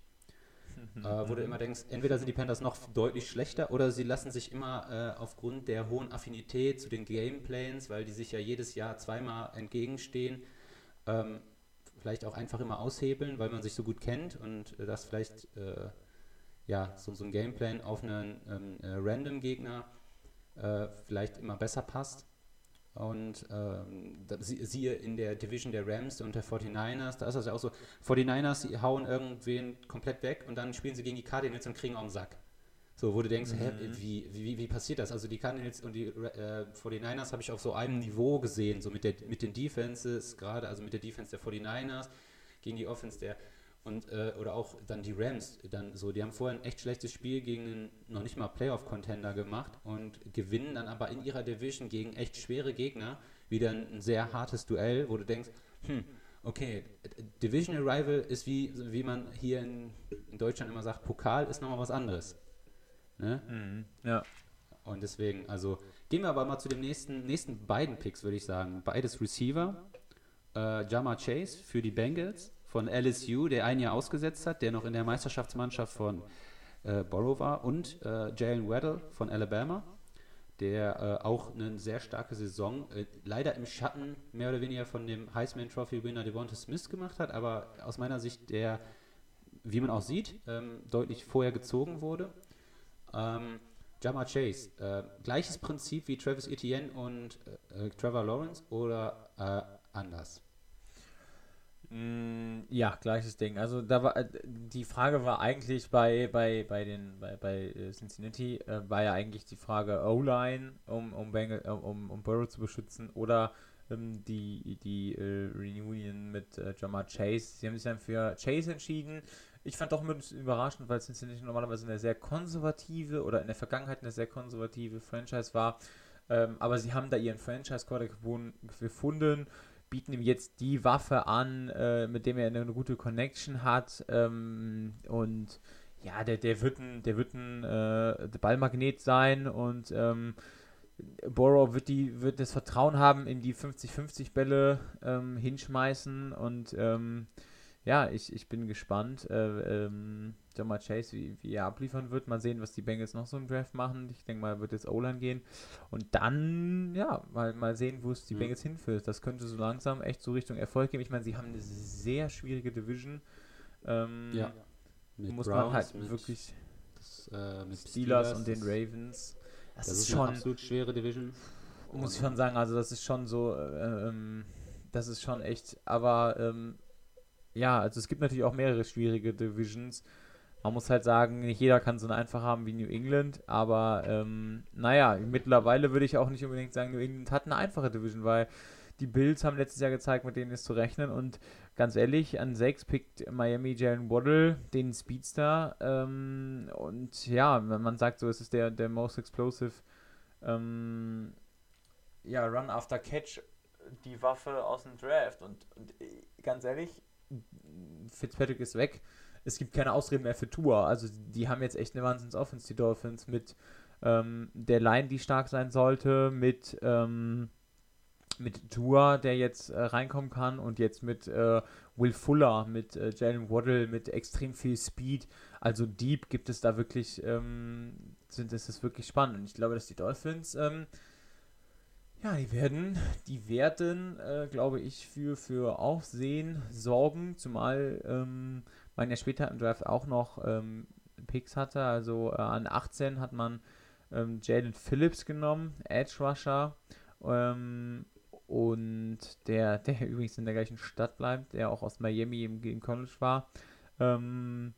Äh, wo du immer denkst, entweder sind die Panthers noch deutlich schlechter oder sie lassen sich immer äh, aufgrund der hohen Affinität zu den Gameplans, weil die sich ja jedes Jahr zweimal entgegenstehen, ähm, vielleicht auch einfach immer aushebeln, weil man sich so gut kennt und äh, das vielleicht äh, ja, so, so ein Gameplan auf einen ähm, äh, Random-Gegner äh, vielleicht immer besser passt. Und ähm, siehe in der Division der Rams und der 49ers, da ist das ja auch so, 49ers, die hauen irgendwen komplett weg und dann spielen sie gegen die Cardinals und kriegen auch einen Sack. So, wo du denkst, hä, wie, wie, wie passiert das? Also die Cardinals und die äh, 49ers habe ich auf so einem Niveau gesehen, so mit, der, mit den Defenses, gerade also mit der Defense der 49ers gegen die Offense der und äh, oder auch dann die Rams, dann so, die haben vorher ein echt schlechtes Spiel gegen einen noch nicht mal Playoff-Contender gemacht und gewinnen dann aber in ihrer Division gegen echt schwere Gegner wieder ein, ein sehr hartes Duell, wo du denkst, hm, okay, Divisional Rival ist wie, wie man hier in, in Deutschland immer sagt, Pokal ist nochmal was anderes. Ne? Mhm. Ja. Und deswegen, also gehen wir aber mal zu den nächsten, nächsten beiden Picks, würde ich sagen. Beides Receiver. Äh, Jama Chase für die Bengals von LSU, der ein Jahr ausgesetzt hat, der noch in der Meisterschaftsmannschaft von äh, Borough war. Und äh, Jalen Weddle von Alabama, der äh, auch eine sehr starke Saison, äh, leider im Schatten mehr oder weniger von dem Heisman Trophy Winner Devonta Smith gemacht hat, aber aus meiner Sicht der, wie man auch sieht, ähm, deutlich vorher gezogen wurde. Ähm, Jama Chase, äh, gleiches Prinzip wie Travis Etienne und äh, Trevor Lawrence oder äh, anders? Mm, Ja, gleiches Ding. Also da war äh, die Frage war eigentlich bei bei bei den bei, bei äh, Cincinnati äh, war ja eigentlich die Frage O-Line, um um, Bengal, äh, um um Burrow zu beschützen oder ähm, die die äh, Reunion mit äh, Jamar Chase. Sie haben sich dann für Chase entschieden. Ich fand doch ein bisschen überraschend, weil Cincinnati normalerweise eine sehr konservative oder in der Vergangenheit eine sehr konservative Franchise war. Ähm, aber sie haben da ihren Franchise-Quarterback gefunden, bieten ihm jetzt die Waffe an, äh, mit dem er eine gute Connection hat. Ähm, und ja, der, der wird ein, der wird ein äh, Ballmagnet sein und ähm, Borrow wird die wird das Vertrauen haben in die 50-50 Bälle ähm, hinschmeißen und ähm, ja, ich, ich bin gespannt, äh, ähm, Jamar Chase, wie, wie er abliefern wird. Mal sehen, was die Bengals noch so im Draft machen. Ich denke mal, wird jetzt O-Line gehen. Und dann, ja, mal, mal sehen, wo es die Mhm. Bengals hinführt. Das könnte so langsam echt so Richtung Erfolg gehen. Ich meine, sie haben eine sehr schwierige Division. Ähm, Mit muss man halt wirklich das, äh, mit Steelers und den Ravens. Das, Das ist ist eine schon, absolut schwere Division. muss ich schon sagen, also das ist schon so, äh, ähm, das ist schon echt, aber ähm, ja, also es gibt natürlich auch mehrere schwierige Divisions. Man muss halt sagen, nicht jeder kann so eine einfach haben wie New England, aber ähm, naja, mittlerweile würde ich auch nicht unbedingt sagen, New England hat eine einfache Division, weil die Bills haben letztes Jahr gezeigt, mit denen ist zu rechnen. Und ganz ehrlich, an 6 pickt Miami Jalen Waddle, den Speedster. Ähm, und ja, wenn man sagt so, es ist der, der most explosive ähm, ja, Run after Catch die Waffe aus dem Draft. Und, und äh, ganz ehrlich, Fitzpatrick ist weg. Es gibt keine Ausreden mehr für Tour. Also die haben jetzt echt eine Wahnsinns-Offense, die Dolphins, mit ähm, der Line, die stark sein sollte, mit, ähm, mit Tour, der jetzt äh, reinkommen kann und jetzt mit äh, Will Fuller, mit äh, Jalen Waddle, mit extrem viel Speed. Also Deep gibt es da wirklich, ähm, sind es ist wirklich spannend. Und ich glaube, dass die Dolphins ähm, ja, die werden, die werden, äh, glaube ich, für, für Aufsehen sorgen, zumal ähm, man ja später im Draft auch noch ähm, Picks hatte. Also äh, an 18 hat man ähm, Jalen Phillips genommen, Edge Rusher. Ähm, und der, der übrigens in der gleichen Stadt bleibt, der auch aus Miami im, im College war. Ähm,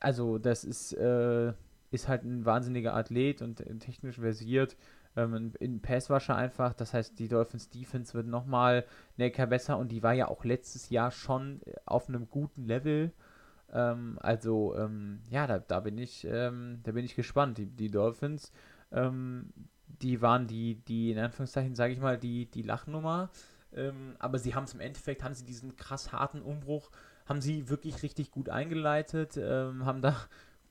also das ist, äh, ist halt ein wahnsinniger Athlet und äh, technisch versiert. Ähm, in Passwasher einfach, das heißt, die Dolphins Defense wird nochmal eine besser und die war ja auch letztes Jahr schon äh, auf einem guten Level. Ähm, also, ähm, ja, da, da bin ich, ähm, da bin ich gespannt. Die, die Dolphins, ähm, die waren die, die, in Anführungszeichen, sage ich mal, die, die Lachnummer. Ähm, aber sie haben es im Endeffekt, haben sie diesen krass harten Umbruch, haben sie wirklich richtig gut eingeleitet, haben da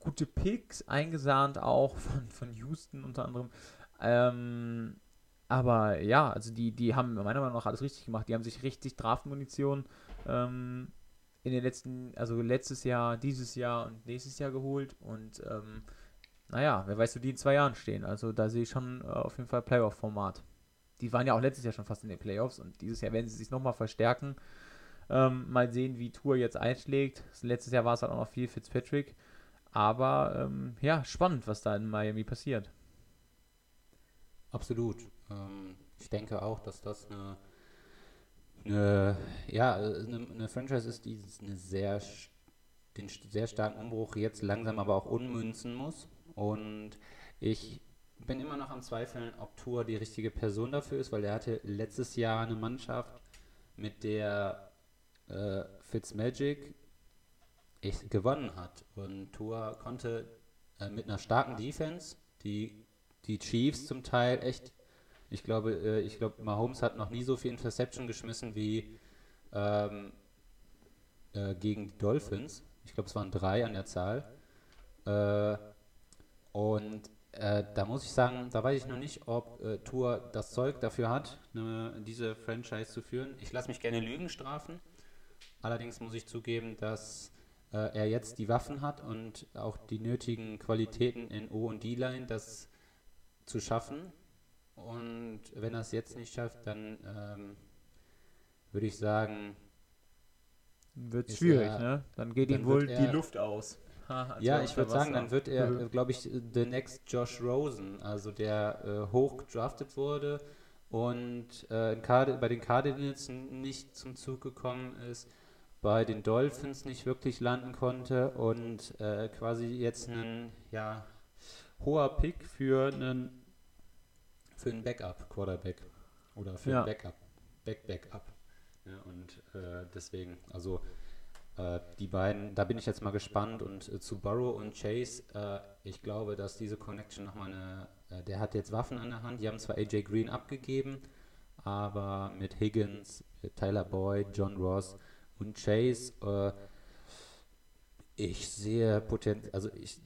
gute Picks eingesahnt, auch von, von Houston unter anderem. Ähm, aber ja, also die, die haben meiner Meinung nach alles richtig gemacht. Die haben sich richtig Draftmunition ähm, in den letzten, also letztes Jahr, dieses Jahr und nächstes Jahr geholt. Und ähm, naja, wer weiß, wo die in zwei Jahren stehen. Also da sehe ich schon äh, auf jeden Fall Playoff-Format. Die waren ja auch letztes Jahr schon fast in den Playoffs und dieses Jahr werden sie sich nochmal verstärken. Ähm, mal sehen, wie Tour jetzt einschlägt. Letztes Jahr war es halt auch noch viel Fitzpatrick. Aber ähm, ja, spannend, was da in Miami passiert. Absolut. Ähm, ich denke auch, dass das eine, eine ja, eine, eine, Franchise ist, die eine sehr, den sehr starken Umbruch jetzt langsam aber auch unmünzen muss. Und ich bin immer noch am Zweifeln, ob Tour die richtige Person dafür ist, weil er hatte letztes Jahr eine Mannschaft, mit der äh, Fitzmagic gewonnen hat. Und Tour konnte äh, mit einer starken Defense, die die Chiefs zum Teil echt, ich glaube, äh, ich glaube, Mahomes hat noch nie so viel Interception geschmissen wie ähm, äh, gegen die Dolphins. Ich glaube, es waren drei an der Zahl. Äh, und äh, da muss ich sagen, da weiß ich noch nicht, ob äh, Tour das Zeug dafür hat, ne, diese Franchise zu führen. Ich lasse mich gerne Lügen strafen. Allerdings muss ich zugeben, dass äh, er jetzt die Waffen hat und auch die nötigen Qualitäten in O und D-Line, das zu schaffen. Und wenn er es jetzt nicht schafft, dann ähm, würde ich sagen. Wird schwierig, er, ne? Dann geht dann ihm wohl er, die Luft aus. Ha, ja, ich würde sagen, dann wird er, mhm. glaube ich, the next Josh Rosen, also der äh, hoch gedraftet wurde und äh, bei den Cardinals nicht zum Zug gekommen ist, bei den Dolphins nicht wirklich landen konnte und äh, quasi jetzt ein ja, hoher Pick für einen für einen Backup-Quarterback oder für ja. Backup, Back-Backup. Ja, und äh, deswegen, also äh, die beiden, da bin ich jetzt mal gespannt. Und äh, zu Burrow und Chase, äh, ich glaube, dass diese Connection nochmal eine, äh, der hat jetzt Waffen an der Hand. Die haben zwar AJ Green abgegeben, aber mit Higgins, Tyler Boyd, John Ross und Chase, äh, ich sehe Potenzial, also ich,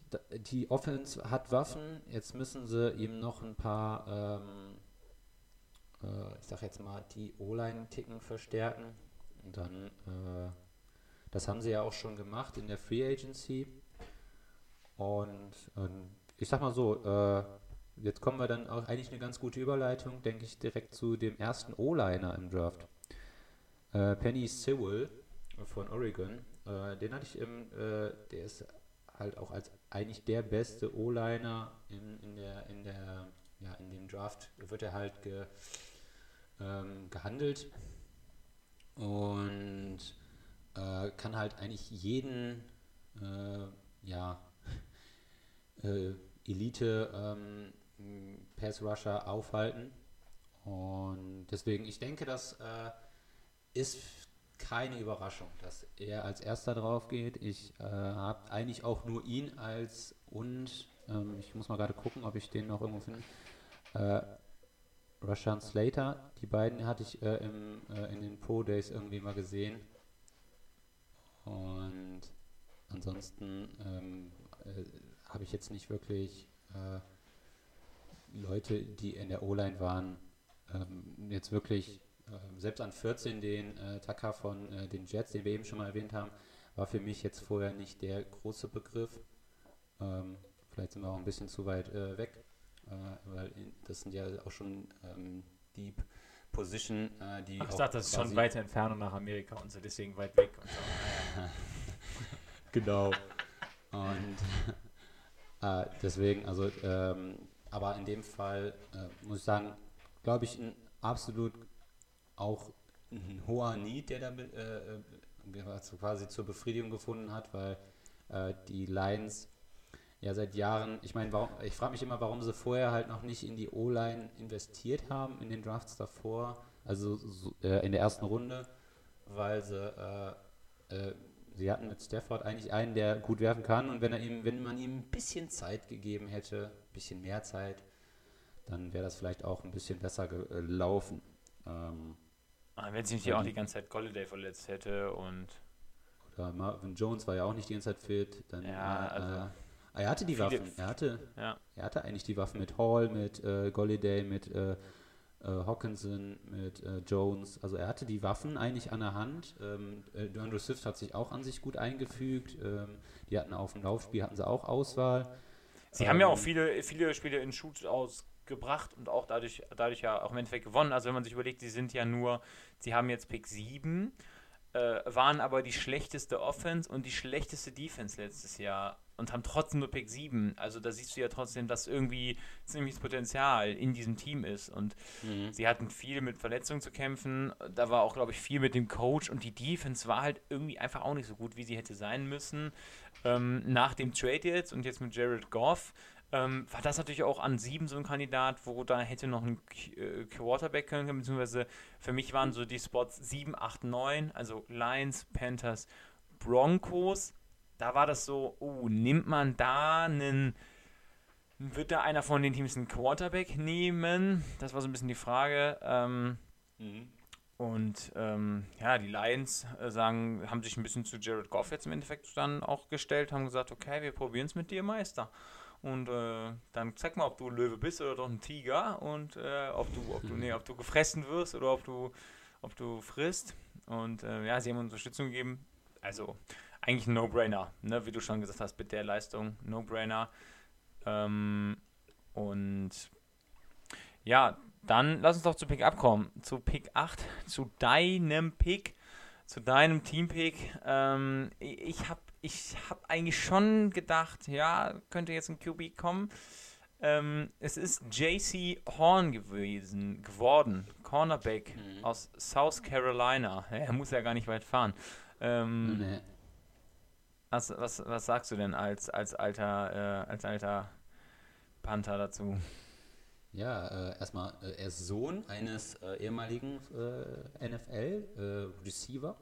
die Offense hat Waffen, jetzt müssen sie ihm noch ein paar, ähm, äh, ich sag jetzt mal, die O-Line-Ticken verstärken. Und dann das haben sie ja auch schon gemacht in der Free Agency. Und ähm, ich sag mal so, äh, jetzt kommen wir dann auch eigentlich eine ganz gute Überleitung, denke ich, direkt zu dem ersten O-Liner im Draft. Äh, Penny Sewell von Oregon, äh, den hatte ich im, äh, der ist halt auch als eigentlich der beste O-Liner in, in der, in der, ja, in dem Draft wird er halt ge, ähm, gehandelt. Und äh, kann halt eigentlich jeden äh, ja, äh, Elite ähm, Pass Rusher aufhalten. Und deswegen, ich denke, das äh, ist keine Überraschung, dass er als erster drauf geht. Ich äh, habe eigentlich auch nur ihn als und ähm, ich muss mal gerade gucken, ob ich den noch irgendwo finde. Äh, Rashan Slater, die beiden hatte ich äh, im, äh, in den Pro Days irgendwie mal gesehen. Und ansonsten ähm, äh, habe ich jetzt nicht wirklich äh, Leute, die in der O-Line waren, ähm, jetzt wirklich, selbst an 14 den äh, Taka von äh, den Jets, den wir eben schon mal erwähnt haben, war für mich jetzt vorher nicht der große Begriff. Ähm, vielleicht sind wir auch ein bisschen zu weit äh, weg, weil in, das sind ja auch schon ähm, Deep Position, äh, die. Ach, ich dachte, das ist schon weite Entfernung nach Amerika und so, deswegen weit weg. Und so. genau. Und äh, deswegen, also, ähm, aber in dem Fall äh, muss ich sagen, glaube ich, ein absolut auch ein hoher Need, der da äh, äh, quasi zur Befriedigung gefunden hat, weil äh, die Lions ja seit Jahren, ich meine, ich frage mich immer, warum sie vorher halt noch nicht in die O-Line investiert haben, in den Drafts davor, also so, äh, in der ersten Runde, weil sie, äh, äh, sie hatten mit Stafford eigentlich einen, der gut werfen kann und wenn, er ihm, wenn man ihm ein bisschen Zeit gegeben hätte, ein bisschen mehr Zeit, dann wäre das vielleicht auch ein bisschen besser gelaufen. Ähm, ah, wenn sich nicht auch die ganze Zeit Golliday verletzt hätte und oder Marvin Jones war ja auch nicht die ganze Zeit fit, dann ja, also er hatte die Waffen. Er hatte, ja. er hatte eigentlich die Waffen mit Hall, mit äh, Golliday, mit äh, äh, Hawkinson, mit äh, Jones. Also er hatte die Waffen eigentlich an der Hand. Ähm, äh, Andrew Swift hat sich auch an sich gut eingefügt. Ähm, die hatten auf dem Laufspiel hatten sie auch Auswahl. Sie ähm, haben ja auch ähm, viele, viele Spiele in Shoot ausgebracht und auch dadurch, dadurch ja auch im Endeffekt gewonnen. Also wenn man sich überlegt, sie sind ja nur, sie haben jetzt Pick 7, äh, waren aber die schlechteste Offense und die schlechteste Defense letztes Jahr und haben trotzdem nur Pick 7. Also da siehst du ja trotzdem, dass irgendwie ziemliches Potenzial in diesem Team ist. Und mhm. sie hatten viel mit Verletzungen zu kämpfen. Da war auch, glaube ich, viel mit dem Coach und die Defense war halt irgendwie einfach auch nicht so gut, wie sie hätte sein müssen. Ähm, nach dem Trade jetzt und jetzt mit Jared Goff. Ähm, war das natürlich auch an 7 so ein Kandidat, wo da hätte noch ein äh, Quarterback können, beziehungsweise für mich waren so die Spots 7, 8, 9, also Lions, Panthers, Broncos, da war das so, oh, nimmt man da einen, wird da einer von den Teams einen Quarterback nehmen? Das war so ein bisschen die Frage. Ähm, mhm. Und ähm, ja, die Lions äh, sagen, haben sich ein bisschen zu Jared Goff jetzt im Endeffekt dann auch gestellt, haben gesagt, okay, wir probieren es mit dir, Meister. Und äh, dann zeig mal, ob du ein Löwe bist oder doch ein Tiger und äh, ob du, ob du, nee, ob du gefressen wirst oder ob du, ob du frisst. Und äh, ja, sie haben Unterstützung gegeben. Also eigentlich ein No-Brainer, ne? wie du schon gesagt hast, mit der Leistung, No-Brainer. Ähm, und ja, dann lass uns doch zu Pick abkommen. Zu Pick 8, zu deinem Pick, zu deinem Team-Pick. Ähm, ich habe ich hab eigentlich schon gedacht, ja, könnte jetzt ein QB kommen. Ähm, es ist JC Horn gewesen, geworden, Cornerback mhm. aus South Carolina. Er muss ja gar nicht weit fahren. Ähm, nee. Was, was, was sagst du denn als, als, alter, äh, als alter Panther dazu? Ja, äh, erstmal, äh, er ist Sohn eines äh, ehemaligen äh, NFL-Receiver.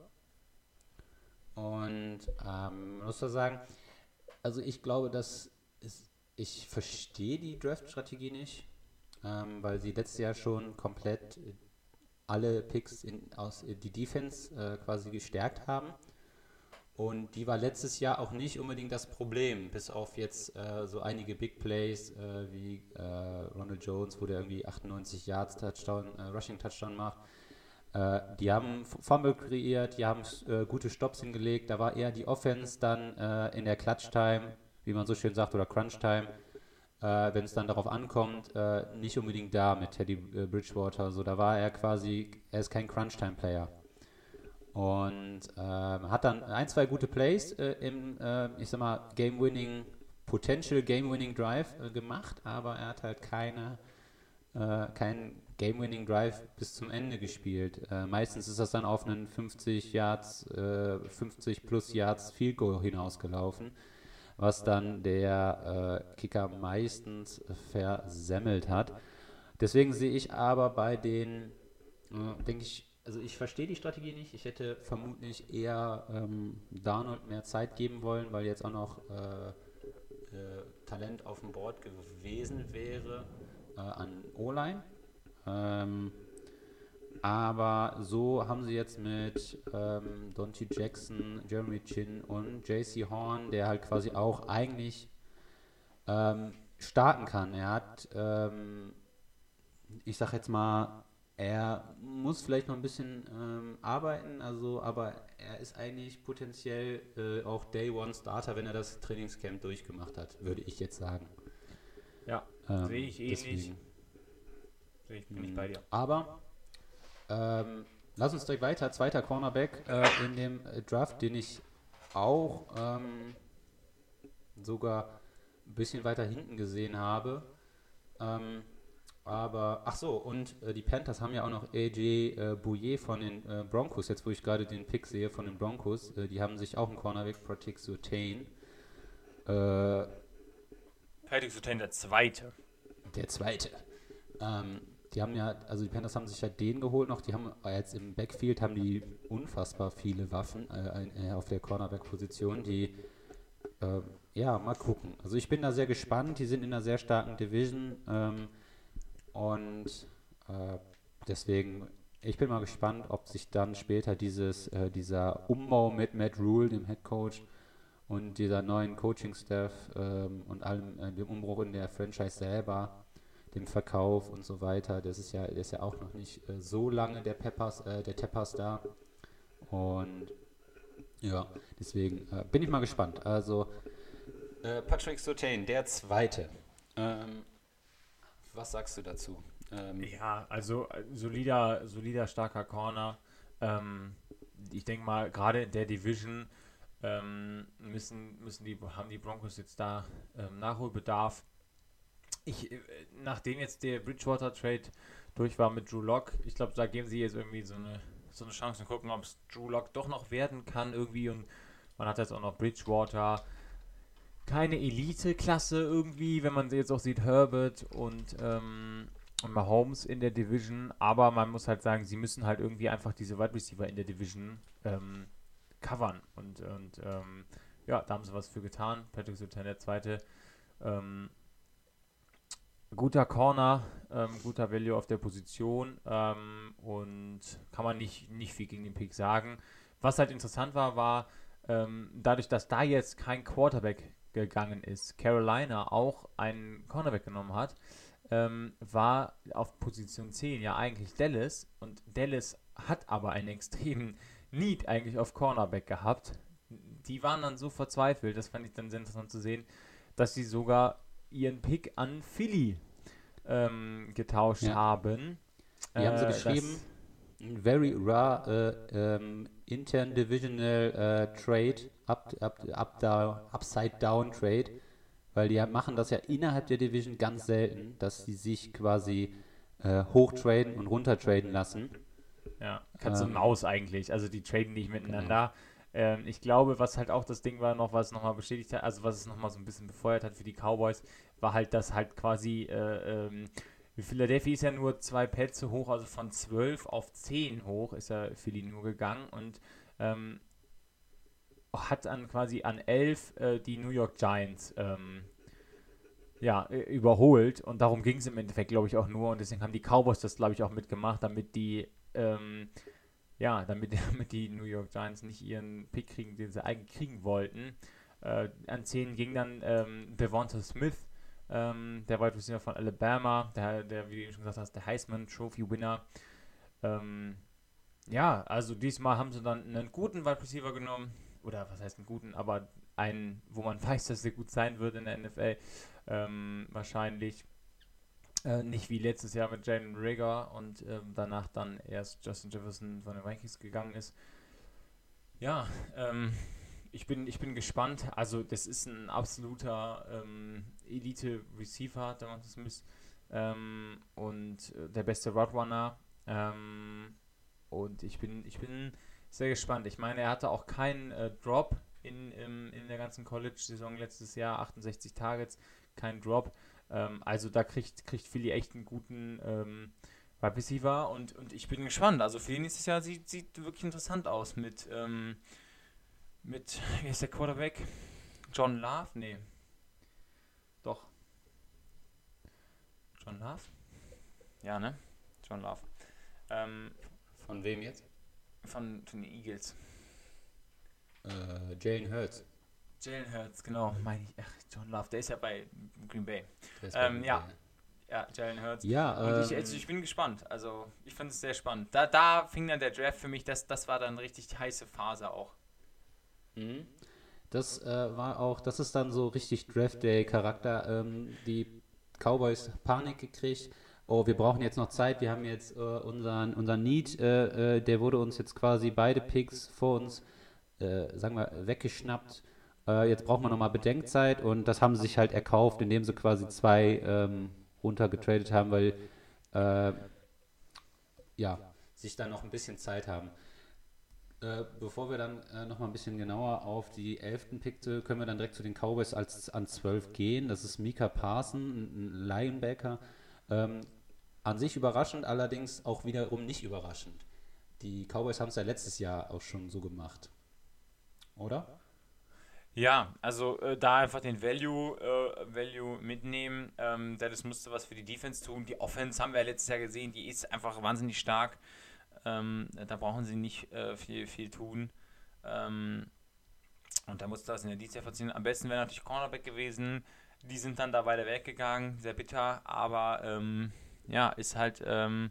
Äh, Und ähm, muss man sagen, also ich glaube, dass ist, ich verstehe die Draft-Strategie nicht, ähm, weil sie letztes Jahr schon komplett alle Picks in, aus die Defense quasi gestärkt haben. Und die war letztes Jahr auch nicht unbedingt das Problem, bis auf jetzt äh, so einige Big Plays äh, wie äh, Ronald Jones, wo der irgendwie 98 Yards Touchdown, äh, Rushing Touchdown macht. Äh, die haben Fumble kreiert, die haben äh, gute Stops hingelegt. Da war eher die Offense dann in der Clutch Time, wie man so schön sagt, oder Crunch Time, wenn es dann darauf ankommt, nicht unbedingt da mit Teddy Bridgewater. So, da war er quasi, er ist kein Crunch Time Player. Und ähm, hat dann ein, zwei gute Plays äh, im, äh, ich sag mal, Game-Winning, Potential Game-Winning Drive äh, gemacht, aber er hat halt keine, äh, keinen Game-Winning Drive bis zum Ende gespielt. Äh, meistens ist das dann auf einen 50 Yards, 50 äh, plus Yards Field Goal hinausgelaufen, was dann der Kicker meistens versemmelt hat. Deswegen sehe ich aber bei den, denke ich, also ich verstehe die Strategie nicht. Ich hätte vermutlich eher ähm, Darnold mehr Zeit geben wollen, weil jetzt auch noch äh, äh, Talent auf dem Board gewesen wäre äh, an O-Line. Ähm, aber so haben sie jetzt mit ähm, Dante Jackson, Jeremy Chin und JC Horn, der halt quasi auch eigentlich ähm, starten kann. Er hat, ähm, ich sag jetzt mal, er muss vielleicht noch ein bisschen ähm, arbeiten, also, aber er ist eigentlich potenziell äh, auch Day One Starter, wenn er das Trainingscamp durchgemacht hat, würde ich jetzt sagen. Ja, ähm, sehe ich ähnlich. Sehe ich, bin ich bei dir. Aber ähm, lass uns direkt weiter. Zweiter Cornerback äh, in dem Draft, den ich auch ähm, sogar ein bisschen weiter hinten gesehen habe. Ähm, aber, ach so, und äh, die Panthers haben ja auch noch AJ äh, Bouye von den äh, Broncos, jetzt wo ich gerade den Pick sehe von den Broncos, äh, die haben sich auch einen Cornerback, Pratik Surtain. Äh, Patrick Surtain der Zweite. der zweite. Ähm, die haben ja, also die Panthers haben sich ja den geholt noch, die haben jetzt im Backfield haben die unfassbar viele Waffen äh, äh, auf der Cornerback-Position, die äh, ja, mal gucken. Also ich bin da sehr gespannt, die sind in einer sehr starken Division ähm, und äh, deswegen, ich bin mal gespannt, ob sich dann später dieses, äh, dieser Umbau mit Matt Rule, dem Head Coach, und dieser neuen Coaching-Staff ähm, und allem, äh, dem Umbruch in der Franchise selber, dem Verkauf und so weiter, das ist ja, der ist ja auch noch nicht äh, so lange der Peppers, äh, der Teppers da. Und ja, deswegen äh, bin ich mal gespannt. Also äh, Patrick Surtain, der Zweite. Ähm, was sagst du dazu? Ähm, Ja, also äh, solider, solider, starker Corner. Ähm, ich denke mal, gerade in der Division ähm, müssen, müssen die, haben die Broncos jetzt da ähm, Nachholbedarf. Ich, äh, nachdem jetzt der Bridgewater-Trade durch war mit Drew Lock, ich glaube, da geben sie jetzt irgendwie so eine, so eine Chance und gucken, ob es Drew Lock doch noch werden kann irgendwie. Und man hat jetzt auch noch Bridgewater. Keine Elite-Klasse irgendwie, wenn man jetzt auch sieht, Herbert und ähm, Mahomes in der Division, aber man muss halt sagen, sie müssen halt irgendwie einfach diese Wide Receiver in der Division ähm, covern. Und, und ähm, ja, da haben sie was für getan. Patrick Surtain, der zweite. Ähm, guter Corner, ähm, guter Value auf der Position ähm, und kann man nicht, nicht viel gegen den Pick sagen. Was halt interessant war, war ähm, dadurch, dass da jetzt kein Quarterback gegangen ist, Carolina auch einen Cornerback genommen hat, ähm, war auf Position 10 ja eigentlich Dallas und Dallas hat aber einen extremen Need eigentlich auf Cornerback gehabt. Die waren dann so verzweifelt, das fand ich dann sehr interessant zu sehen, dass sie sogar ihren Pick an Philly ähm, getauscht Ja. haben. Wie haben sie Äh, geschrieben? Very rare äh, ähm, intern divisional äh, trade, up, up, up down, upside down trade, weil die machen das ja innerhalb der Division ganz selten, dass sie sich quasi äh, hochtraden und runtertraden lassen. Ja, und Ähm, Maus eigentlich. Also die traden nicht miteinander. Ähm, ich glaube, was halt auch das Ding war, noch was nochmal bestätigt hat, also was es nochmal so ein bisschen befeuert hat für die Cowboys, war halt, dass halt quasi äh, ähm, Philadelphia ist ja nur zwei Plätze hoch, also von 12 auf 10 hoch ist ja Philly nur gegangen und ähm, hat dann quasi an 11 äh, die New York Giants ähm, ja, überholt und darum ging es im Endeffekt, glaube ich, auch nur und deswegen haben die Cowboys das, glaube ich, auch mitgemacht, damit die ähm, ja, damit, damit die New York Giants nicht ihren Pick kriegen, den sie eigentlich kriegen wollten. Äh, an 10 ging dann ähm, Devonta Smith, ähm, der Wide Receiver von Alabama, der, der, wie du schon gesagt hast, der Heisman Trophy Winner. Ähm, ja, also diesmal haben sie dann einen guten Wide Receiver genommen, oder was heißt einen guten, aber einen, wo man weiß, dass er gut sein wird in der NFL, ähm, wahrscheinlich. Äh, nicht wie letztes Jahr mit Jalen Rigger und ähm, danach dann erst Justin Jefferson von den Vikings gegangen ist. Ja, ähm, ich, bin, ich bin gespannt. Also, das ist ein absoluter ähm, Elite-Receiver, Devonta Smith. Ähm, und äh, der beste Roadrunner. Ähm, und ich bin, ich bin sehr gespannt. Ich meine, er hatte auch keinen äh, Drop in, im, in der ganzen College-Saison letztes Jahr. 68 Targets, kein Drop. Ähm, also da kriegt, kriegt Philly echt einen guten ähm, Receiver und, und ich bin gespannt. Also Philly nächstes Jahr sieht, sieht wirklich interessant aus mit, ähm, mit, wie ist der Quarterback? John Love? Nee. Doch. John Love? Ja, ne? John Love. Ähm, Von wem jetzt? von, von den Eagles. Äh, Jalen Hurts. Jalen Hurts, genau. Meine ich. Ach, John Love, der ist ja bei Green Bay. Ähm, bei- ja. Ja, Jalen Hurts. Ja, Und ich, ähm, also ich bin gespannt. Also ich finde es sehr spannend. Da, da fing dann der Draft für mich, das, das war dann richtig heiße Phase auch. Mhm. Das äh, war auch, das ist dann so richtig Draft Day Charakter. Ähm, die Cowboys Panik gekriegt. Oh, wir brauchen jetzt noch Zeit. Wir haben jetzt äh, unseren, unseren Need, äh, äh, der wurde uns jetzt quasi beide Picks vor uns, äh, sagen wir, weggeschnappt. Äh, jetzt brauchen wir nochmal Bedenkzeit und das haben sie sich halt erkauft, indem sie quasi zwei ähm, runtergetradet haben, weil äh, ja, sich dann noch ein bisschen Zeit haben. Äh, bevor wir dann äh, noch mal ein bisschen genauer auf die 11. pickte, können wir dann direkt zu den Cowboys als an 12 gehen. Das ist Mika Parson, ein Linebacker. Ähm, an sich überraschend, allerdings auch wiederum nicht überraschend. Die Cowboys haben es ja letztes Jahr auch schon so gemacht. Oder? Ja, also äh, da einfach den Value, äh, Value mitnehmen. Ähm, Dallas musste was für die Defense tun. Die Offense haben wir ja letztes Jahr gesehen, die ist einfach wahnsinnig stark. Ähm, da brauchen sie nicht äh, viel, viel tun. Ähm, und da musste das in der Defense verziehen. Am besten wäre natürlich Cornerback gewesen. Die sind dann da weiter weggegangen, sehr bitter, aber ähm, ja, ist halt, ähm,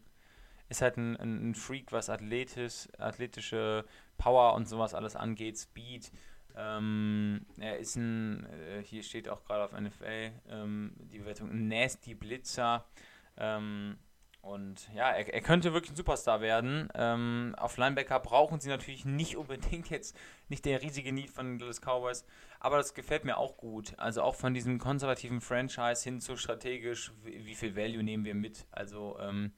ist halt ein, ein Freak, was athletisch, athletische Power und sowas alles angeht, Speed. Ähm, er ist ein, äh, hier steht auch gerade auf NFL ähm, die Bewertung, ein Nasty Blitzer. Ähm, und ja, er, er, könnte wirklich ein Superstar werden. Ähm, auf Linebacker brauchen sie natürlich nicht unbedingt jetzt nicht der riesige Need von den Dallas Cowboys, aber das gefällt mir auch gut. Also auch von diesem konservativen Franchise hin zu strategisch, wie, wie viel Value nehmen wir mit? Also ähm,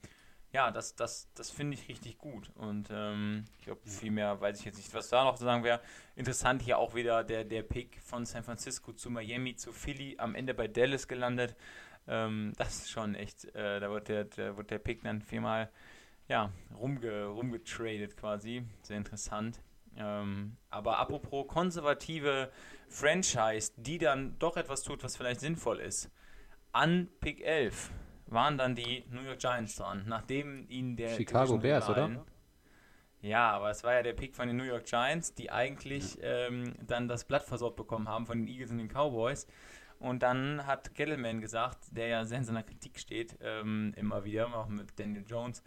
ja, das, das, das finde ich richtig gut. Und ähm, ich glaube, viel mehr weiß ich jetzt nicht, was da noch zu sagen wäre. Interessant hier auch wieder der, der Pick von San Francisco zu Miami zu Philly, am Ende bei Dallas gelandet. Ähm, das ist schon echt, äh, da wird der, der, wird der Pick dann viermal ja, rumge, rumgetradet quasi. Sehr interessant. Ähm, aber apropos konservative Franchise, die dann doch etwas tut, was vielleicht sinnvoll ist. An Pick 11 waren dann die New York Giants dran, nachdem ihnen der Chicago Bears, oder? Ja, aber es war ja der Pick von den New York Giants, die eigentlich ähm, dann das Blatt versorgt bekommen haben von den Eagles und den Cowboys. Und dann hat Gettleman gesagt, der ja sehr in seiner Kritik steht, ähm, immer wieder, auch mit Daniel Jones,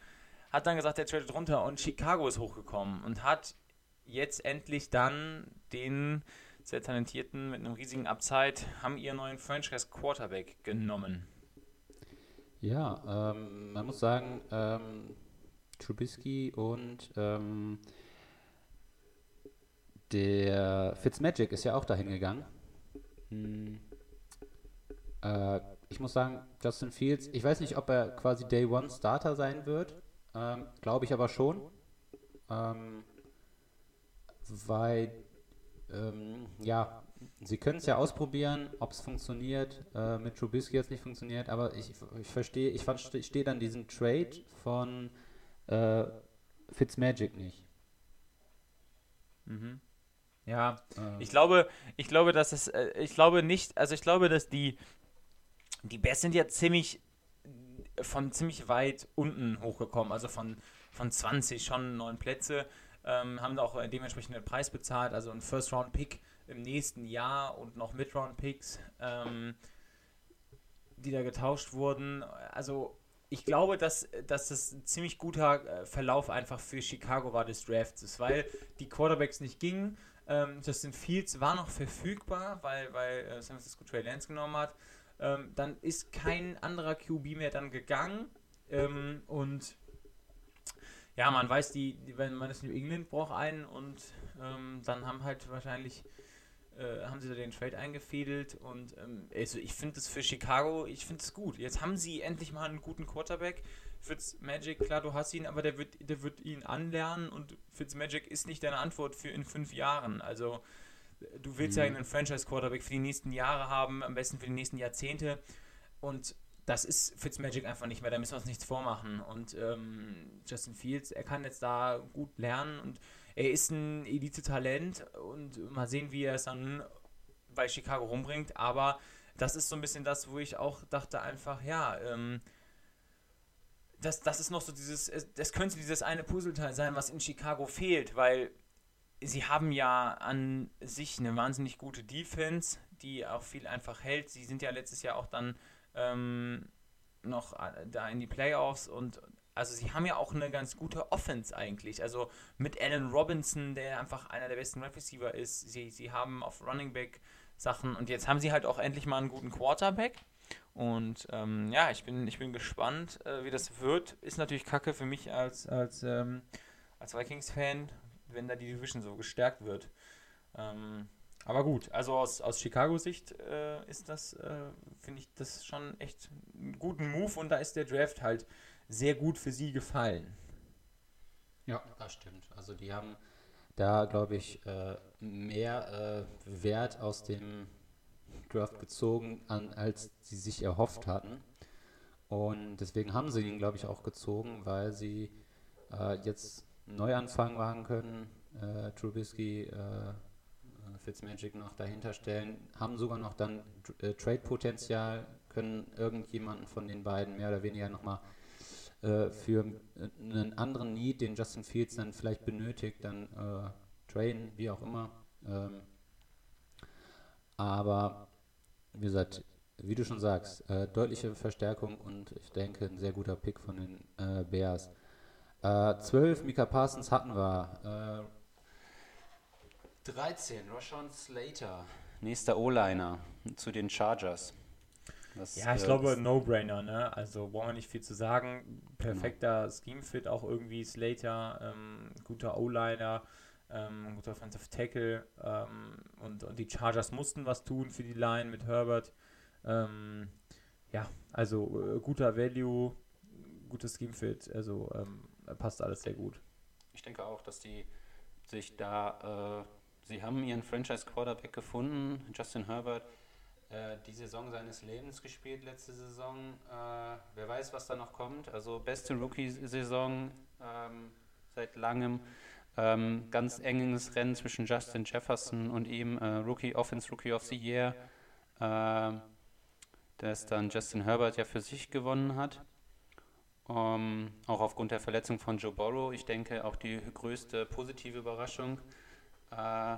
hat dann gesagt, der tradet runter und Chicago ist hochgekommen und hat jetzt endlich dann den sehr talentierten mit einem riesigen Upside, haben ihren neuen Franchise Quarterback genommen. Ja, ähm, man muss sagen, ähm, Trubisky und ähm, der Fitzmagic ist ja auch dahin gegangen. Hm. Äh, ich muss sagen, Justin Fields, ich weiß nicht, ob er quasi Day One Starter sein wird. Ähm, Glaube ich aber schon. Ähm, weil, ähm, ja, sie können es ja ausprobieren, ob es funktioniert. Äh, mit Trubisky jetzt nicht funktioniert, aber ich, ich verstehe, ich verstehe dann diesen Trade von äh, Fitzmagic nicht. Mhm. Ja, äh. ich glaube, ich glaube, dass es, äh, ich glaube nicht, also ich glaube, dass die, die Bears sind ja ziemlich von ziemlich weit unten hochgekommen, also von, von 20 schon neun Plätze, ähm, haben auch dementsprechend den Preis bezahlt, also ein First-Round-Pick im nächsten Jahr und noch Mid-Round-Picks, ähm, die da getauscht wurden. Also ich glaube, dass, dass das ein ziemlich guter äh, Verlauf einfach für Chicago war des Drafts, weil die Quarterbacks nicht gingen. Ähm, Justin Fields war noch verfügbar, weil, weil äh, San Francisco Trey Lance genommen hat. Ähm, dann ist kein anderer QB mehr dann gegangen. Ähm, und ja, man weiß, die, wenn man das New England braucht einen und ähm, dann haben halt wahrscheinlich äh, haben sie da den Trade eingefädelt und ähm, also ich finde es für Chicago, ich finde es gut. Jetzt haben sie endlich mal einen guten Quarterback. Fitzmagic, klar, du hast ihn, aber der wird, der wird ihn anlernen und Fitzmagic ist nicht deine Antwort für in fünf Jahren. Also du willst mhm. ja einen Franchise-Quarterback für die nächsten Jahre haben, am besten für die nächsten Jahrzehnte und das ist Fitzmagic einfach nicht mehr, da müssen wir uns nichts vormachen. Und ähm, Justin Fields, er kann jetzt da gut lernen und er ist ein Elite-Talent und mal sehen, wie er es dann bei Chicago rumbringt. Aber das ist so ein bisschen das, wo ich auch dachte, einfach, ja, ähm, das, das ist noch so dieses, das könnte dieses eine Puzzleteil sein, was in Chicago fehlt, weil sie haben ja an sich eine wahnsinnig gute Defense, die auch viel einfach hält. Sie sind ja letztes Jahr auch dann ähm, noch äh, da in die Playoffs und also sie haben ja auch eine ganz gute Offense eigentlich. Also mit Allen Robinson, der einfach einer der besten Wide Receiver ist. Sie, sie haben auf Running Back Sachen und jetzt haben sie halt auch endlich mal einen guten Quarterback. Und ähm, ja, ich bin, ich bin gespannt, äh, wie das wird. Ist natürlich kacke für mich als, als, ähm, als Vikings-Fan, wenn da die Division so gestärkt wird. Ähm, Aber gut, also aus, aus Chicago-Sicht äh, ist das, äh, finde ich, das schon echt einen guten Move und da ist der Draft halt sehr gut für sie gefallen. Ja, das stimmt. Also die haben da, glaube ich, äh, mehr äh, Wert aus dem Draft gezogen, an, als sie sich erhofft hatten. Und deswegen haben sie ihn, glaube ich, auch gezogen, weil sie äh, jetzt Neuanfang wagen können. Äh, Trubisky, äh, Fitzmagic noch dahinter stellen, haben sogar noch dann äh, Trade-Potenzial, können irgendjemanden von den beiden mehr oder weniger nochmal äh, für einen anderen Need, den Justin Fields dann vielleicht benötigt, dann äh, traden, wie auch immer. Ähm, aber wie gesagt, wie du schon sagst, äh, deutliche Verstärkung und ich denke ein sehr guter Pick von den äh, Bears. Äh, 12 Mika Parsons hatten wir. Äh, 13 Rashawn Slater, nächster O-Liner zu den Chargers. Das, ja, ich äh, glaube, No-Brainer, ne? Also brauchen wir nicht viel zu sagen. Perfekter genau. Scheme-Fit, auch irgendwie Slater, ähm, guter O-Liner, ähm, guter Offensive Tackle. Ähm, und, und die Chargers mussten was tun für die Line mit Herbert. Ähm, ja, also äh, guter Value, gutes Scheme-Fit, also ähm, passt alles sehr gut. Ich denke auch, dass die sich da, äh, sie haben ihren Franchise-Quarterback gefunden, Justin Herbert äh, die Saison seines Lebens gespielt letzte Saison. Äh, wer weiß, was da noch kommt. Also beste Rookie-Saison ähm, seit langem. Ähm, ganz enges Rennen zwischen Justin Jefferson und ihm, äh, Rookie Offense Rookie of the Year, äh, das dann Justin Herbert ja für sich gewonnen hat. Ähm, auch aufgrund der Verletzung von Joe Burrow. Ich denke auch die größte positive Überraschung. Äh,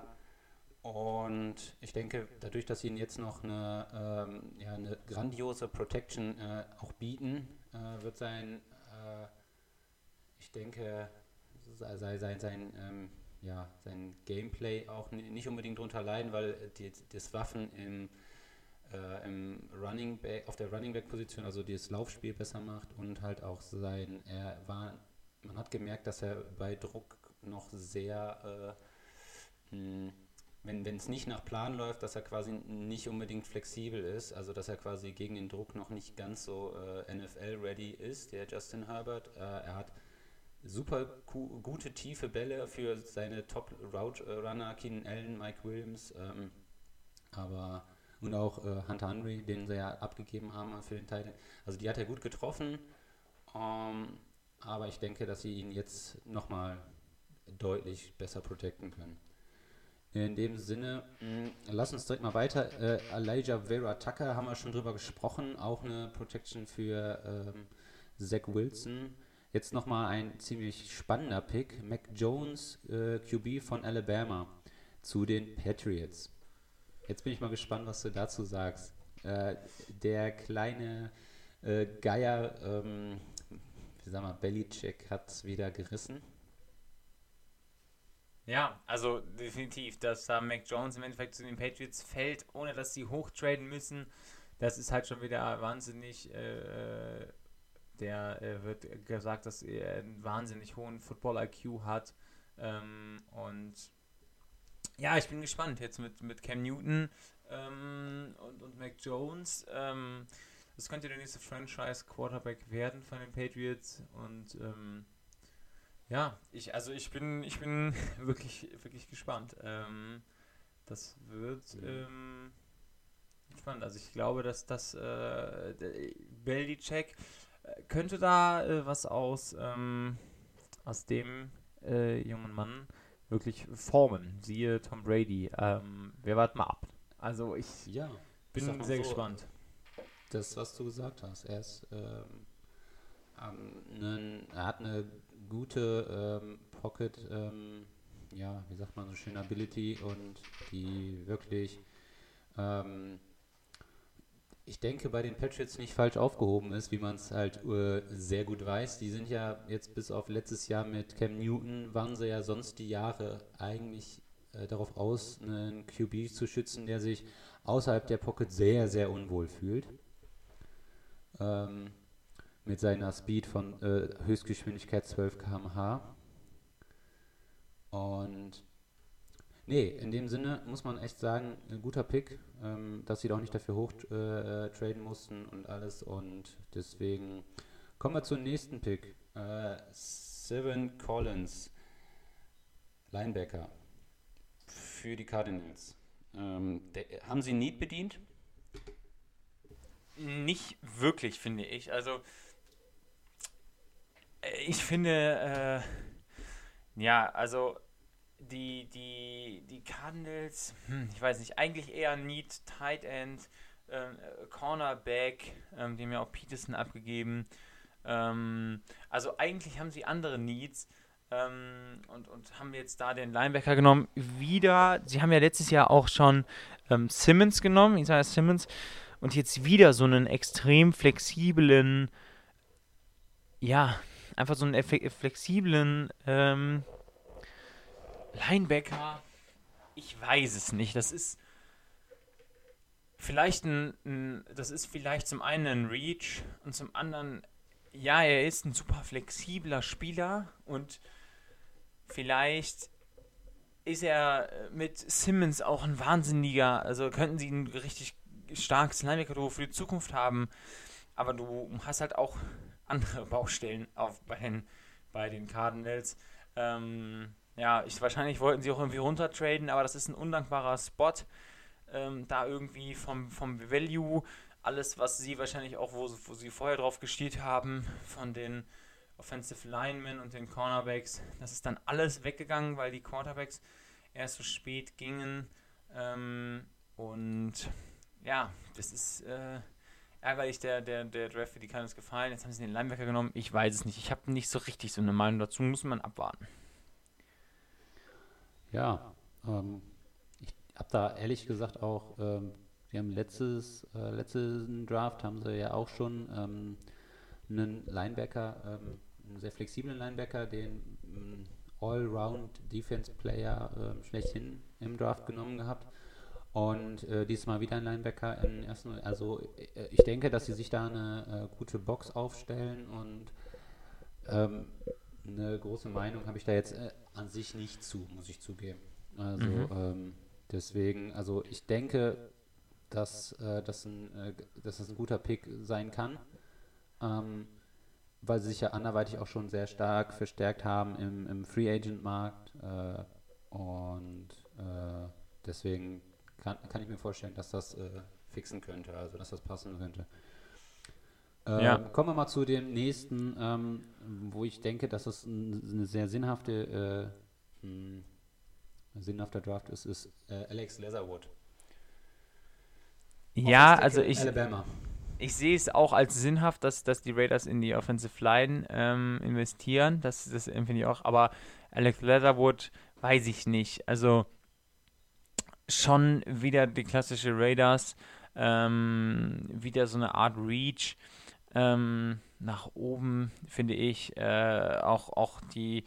und ich denke, dadurch, dass sie ihnen jetzt noch eine, ähm, ja, eine grandiose Protection äh, auch bieten, äh, wird sein, äh, ich denke, sei, sein, sein, ähm, ja, sein Gameplay auch nicht unbedingt darunter leiden, weil die, das Waffen im, äh, im Running Back, auf der Running Back Position, also das Laufspiel besser macht und halt auch sein, er war, man hat gemerkt, dass er bei Druck noch sehr äh, mh, wenn es nicht nach Plan läuft, dass er quasi nicht unbedingt flexibel ist, also dass er quasi gegen den Druck noch nicht ganz so äh, NFL-ready ist, der Justin Herbert. Äh, er hat super gute tiefe Bälle für seine Top-Route-Runner, Keenan Allen, Mike Williams, ähm, aber und auch äh, Hunter Henry, den sie ja abgegeben haben für den Teil. Also die hat er gut getroffen, ähm, aber ich denke, dass sie ihn jetzt nochmal deutlich besser protecten können. In dem Sinne, mh, lass uns direkt mal weiter. Äh, Elijah Vera Tucker haben wir schon drüber gesprochen, auch eine Protection für ähm, Zach Wilson. Jetzt nochmal ein ziemlich spannender Pick. Mac Jones, äh, QB von Alabama zu den Patriots. Jetzt bin ich mal gespannt, was du dazu sagst. Äh, der kleine äh, Geier, ähm, wie sagen wir, Bellycheck hat wieder gerissen. Ja, also definitiv, dass da Mac Jones im Endeffekt zu den Patriots fällt, ohne dass sie hochtraden müssen, das ist halt schon wieder wahnsinnig. Äh, der äh, wird gesagt, dass er einen wahnsinnig hohen Football-IQ hat. Ähm, und ja, ich bin gespannt jetzt mit, mit Cam Newton ähm, und, und Mac Jones. Ähm, das könnte der nächste Franchise-Quarterback werden von den Patriots und ähm, ja, ich, also ich bin, ich bin wirklich, wirklich gespannt. Ähm, das wird mhm. ähm, spannend. Also ich glaube, dass das äh, Belichick äh, könnte da äh, was aus, ähm, aus dem äh, jungen Mann wirklich formen. Siehe Tom Brady. Ähm, wir warten mal ab. Also ich ja, bin sehr so, gespannt. Das, was du gesagt hast. Er ist ähm, ähm, er hat eine gute ähm, Pocket, ähm, ja, wie sagt man so schön, Ability und die wirklich, ähm, ich denke, bei den Patriots nicht falsch aufgehoben ist, wie man es halt äh, sehr gut weiß. Die sind ja jetzt bis auf letztes Jahr mit Cam Newton, waren sie ja sonst die Jahre eigentlich äh, darauf aus, einen QB zu schützen, der sich außerhalb der Pocket sehr, sehr unwohl fühlt. Ähm, mit seiner Speed von äh, Höchstgeschwindigkeit 12 km/h. Und Nee, in dem Sinne muss man echt sagen, ein guter Pick, ähm, dass sie doch nicht dafür hoch äh, traden mussten und alles. Und deswegen kommen wir zum nächsten Pick. Äh, Seven Collins, Linebacker für die Cardinals. Ähm, haben sie Need bedient? Nicht wirklich, finde ich. Also, äh, ich finde, äh, ja, also die, die, die Cardinals, hm, ich weiß nicht, eigentlich eher Need, Tight End, ähm, Cornerback, ähm, dem ja auch Peterson abgegeben. Ähm, also eigentlich haben sie andere Needs ähm, und, und haben jetzt da den Linebacker genommen. Wieder, sie haben ja letztes Jahr auch schon ähm, Simmons genommen, Isaiah Simmons, und jetzt wieder so einen extrem flexiblen, ja, einfach so einen flexiblen ähm, Linebacker. Ich weiß es nicht. Das ist vielleicht ein, ein, das ist vielleicht zum einen ein Reach und zum anderen, ja, er ist ein super flexibler Spieler und vielleicht ist er mit Simmons auch ein wahnsinniger, also könnten sie ein richtig starkes Linebacker für die Zukunft haben, aber du hast halt auch andere Baustellen auf, bei, den, bei den Cardinals. Ähm, ja, ich, wahrscheinlich wollten sie auch irgendwie runtertraden, aber das ist ein undankbarer Spot. Ähm, da irgendwie vom, vom Value, alles, was sie wahrscheinlich auch, wo, wo sie vorher drauf gestielt haben, von den Offensive Linemen und den Cornerbacks, das ist dann alles weggegangen, weil die Quarterbacks erst so spät gingen. Ähm, und ja, das ist äh, ärgerlich, der, der, der Draft für die kann gefallen. Jetzt haben sie den Linebacker genommen. Ich weiß es nicht. Ich habe nicht so richtig so eine Meinung dazu. Muss man abwarten. Ja, ähm, ich habe da ehrlich gesagt auch, ähm, sie haben letztes, äh, letzten Draft haben sie ja auch schon ähm, einen Linebacker, ähm, einen sehr flexiblen Linebacker, den ähm, Allround Defense Player äh, schlechthin im Draft genommen gehabt. Und äh, diesmal wieder ein Linebacker im ersten. Also äh, ich denke, dass sie sich da eine äh, gute Box aufstellen und ähm, eine große Meinung habe ich da jetzt äh, an sich nicht zu, muss ich zugeben. Also mhm. ähm, deswegen, also ich denke, dass, äh, das ein, äh, dass das ein guter Pick sein kann, ähm, weil sie sich ja anderweitig auch schon sehr stark verstärkt haben im, im Free Agent Markt äh, und äh, deswegen kann, kann ich mir vorstellen, dass das äh, fixen könnte, also dass das passen könnte. Ähm, ja. Kommen wir mal zu dem nächsten, ähm, wo ich denke, dass es ein, eine sehr sinnhafte, äh, ein sinnhafter Draft ist, ist äh, Alex Leatherwood. Ja, also ich, Alabama. ich sehe es auch als sinnhaft, dass, dass die Raiders in die Offensive Line ähm, investieren. Das, das empfinde ich auch. Aber Alex Leatherwood weiß ich nicht. Also schon wieder die klassische Raiders, ähm, wieder so eine Art Reach ähm, nach oben, finde ich. Äh, auch, auch die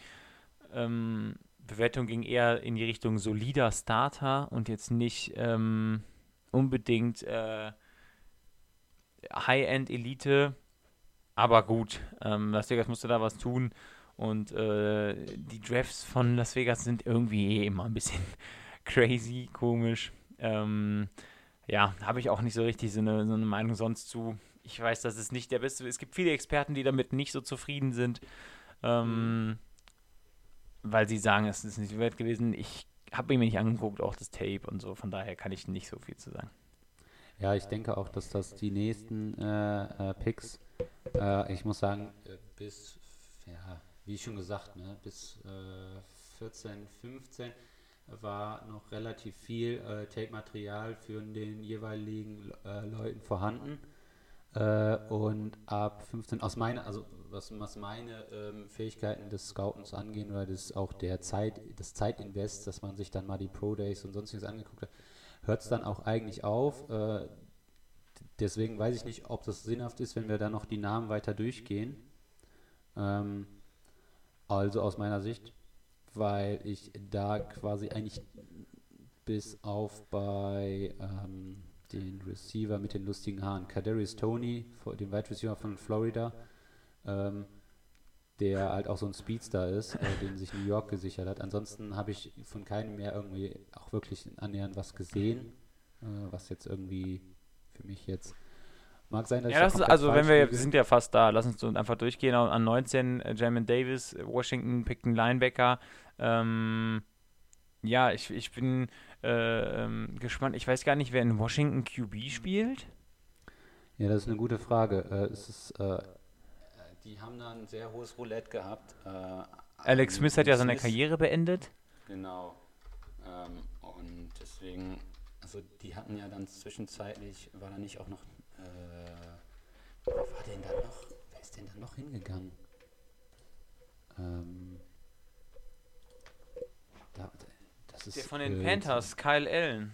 ähm, Bewertung ging eher in die Richtung solider Starter und jetzt nicht ähm, unbedingt äh, High-End-Elite. Aber gut, ähm, Las Vegas musste da was tun. Und äh, die Drafts von Las Vegas sind irgendwie eh immer ein bisschen crazy, komisch. Ähm, ja, habe ich auch nicht so richtig so eine, so eine Meinung sonst zu ich weiß, dass es nicht der beste Es gibt viele Experten, die damit nicht so zufrieden sind, ähm, weil sie sagen, es ist nicht wert gewesen. Ich habe mir nicht angeguckt, auch das Tape und so, von daher kann ich nicht so viel zu sagen. Ja, ich denke auch, dass das die nächsten äh, äh, Picks, äh, ich muss sagen, äh, bis, ja, wie schon gesagt, ne, bis 14, äh, 15 war noch relativ viel äh, Tape-Material für den jeweiligen Leuten vorhanden. Äh, und ab 15, aus meiner, also was, was meine ähm, Fähigkeiten des Scoutens angehen, oder das auch der Zeit, das Zeitinvest, dass man sich dann mal die Pro Days und sonstiges angeguckt hat, hört es dann auch eigentlich auf. Äh, deswegen weiß ich nicht, ob das sinnhaft ist, wenn wir da noch die Namen weiter durchgehen. Ähm, also aus meiner Sicht, weil ich da quasi eigentlich bis auf bei ähm, den Receiver mit den lustigen Haaren. Kadarius Tony, den Wide Receiver von Florida. Ähm, der halt auch so ein Speedster ist, äh, den sich New York gesichert hat. Ansonsten habe ich von keinem mehr irgendwie auch wirklich annähernd was gesehen, äh, was jetzt irgendwie für mich jetzt mag sein, dass ja, ich das da ist, also wenn wir, wir sind ja fast da, lass uns einfach durchgehen. An 19 äh, Jamin Davis, Washington pickt einen Linebacker. Ähm, ja, ich, ich bin äh, ähm, gespannt. Ich weiß gar nicht, wer in Washington QB spielt. Ja, das ist eine gute Frage. Äh, es ist, äh, die haben da ein sehr hohes Roulette gehabt. Äh, Alex Smith hat ja seine Smith- Karriere beendet. Genau. Ähm, und deswegen, also die hatten ja dann zwischenzeitlich, war da nicht auch noch, äh, wer war denn da noch? Wer ist denn da noch hingegangen? Ähm, da, das ist, Der von den äh, Panthers, Kyle Allen.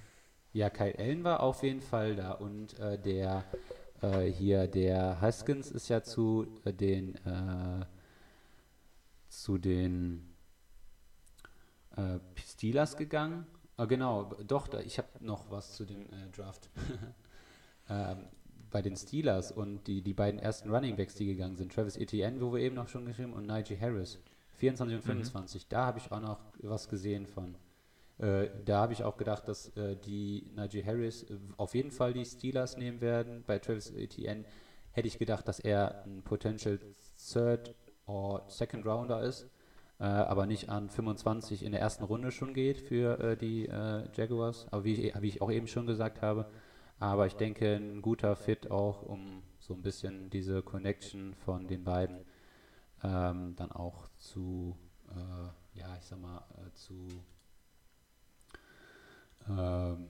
Ja, Kyle Allen war auf jeden Fall da und äh, der äh, hier, der Haskins ist ja zu äh, den äh, zu den äh, Steelers gegangen. Ah, genau, doch, da, ich habe noch was zu dem Draft. ähm, bei den Steelers und die, die beiden ersten Running Backs, die gegangen sind, Travis Etienne, wo wir eben noch schon geschrieben, und Najee Harris. 24 und 25, da habe ich auch noch was gesehen von. Äh, da habe ich auch gedacht, dass äh, die Najee Harris äh, auf jeden Fall die Steelers nehmen werden. Bei Travis Etienne hätte ich gedacht, dass er ein Potential Third or Second Rounder ist, äh, aber nicht an 25 in der ersten Runde schon geht für äh, die äh, Jaguars. Aber wie ich, wie ich auch eben schon gesagt habe, aber ich denke, ein guter Fit auch, um so ein bisschen diese Connection von den beiden ähm, dann auch zu, ja, ich sag mal, zu ähm,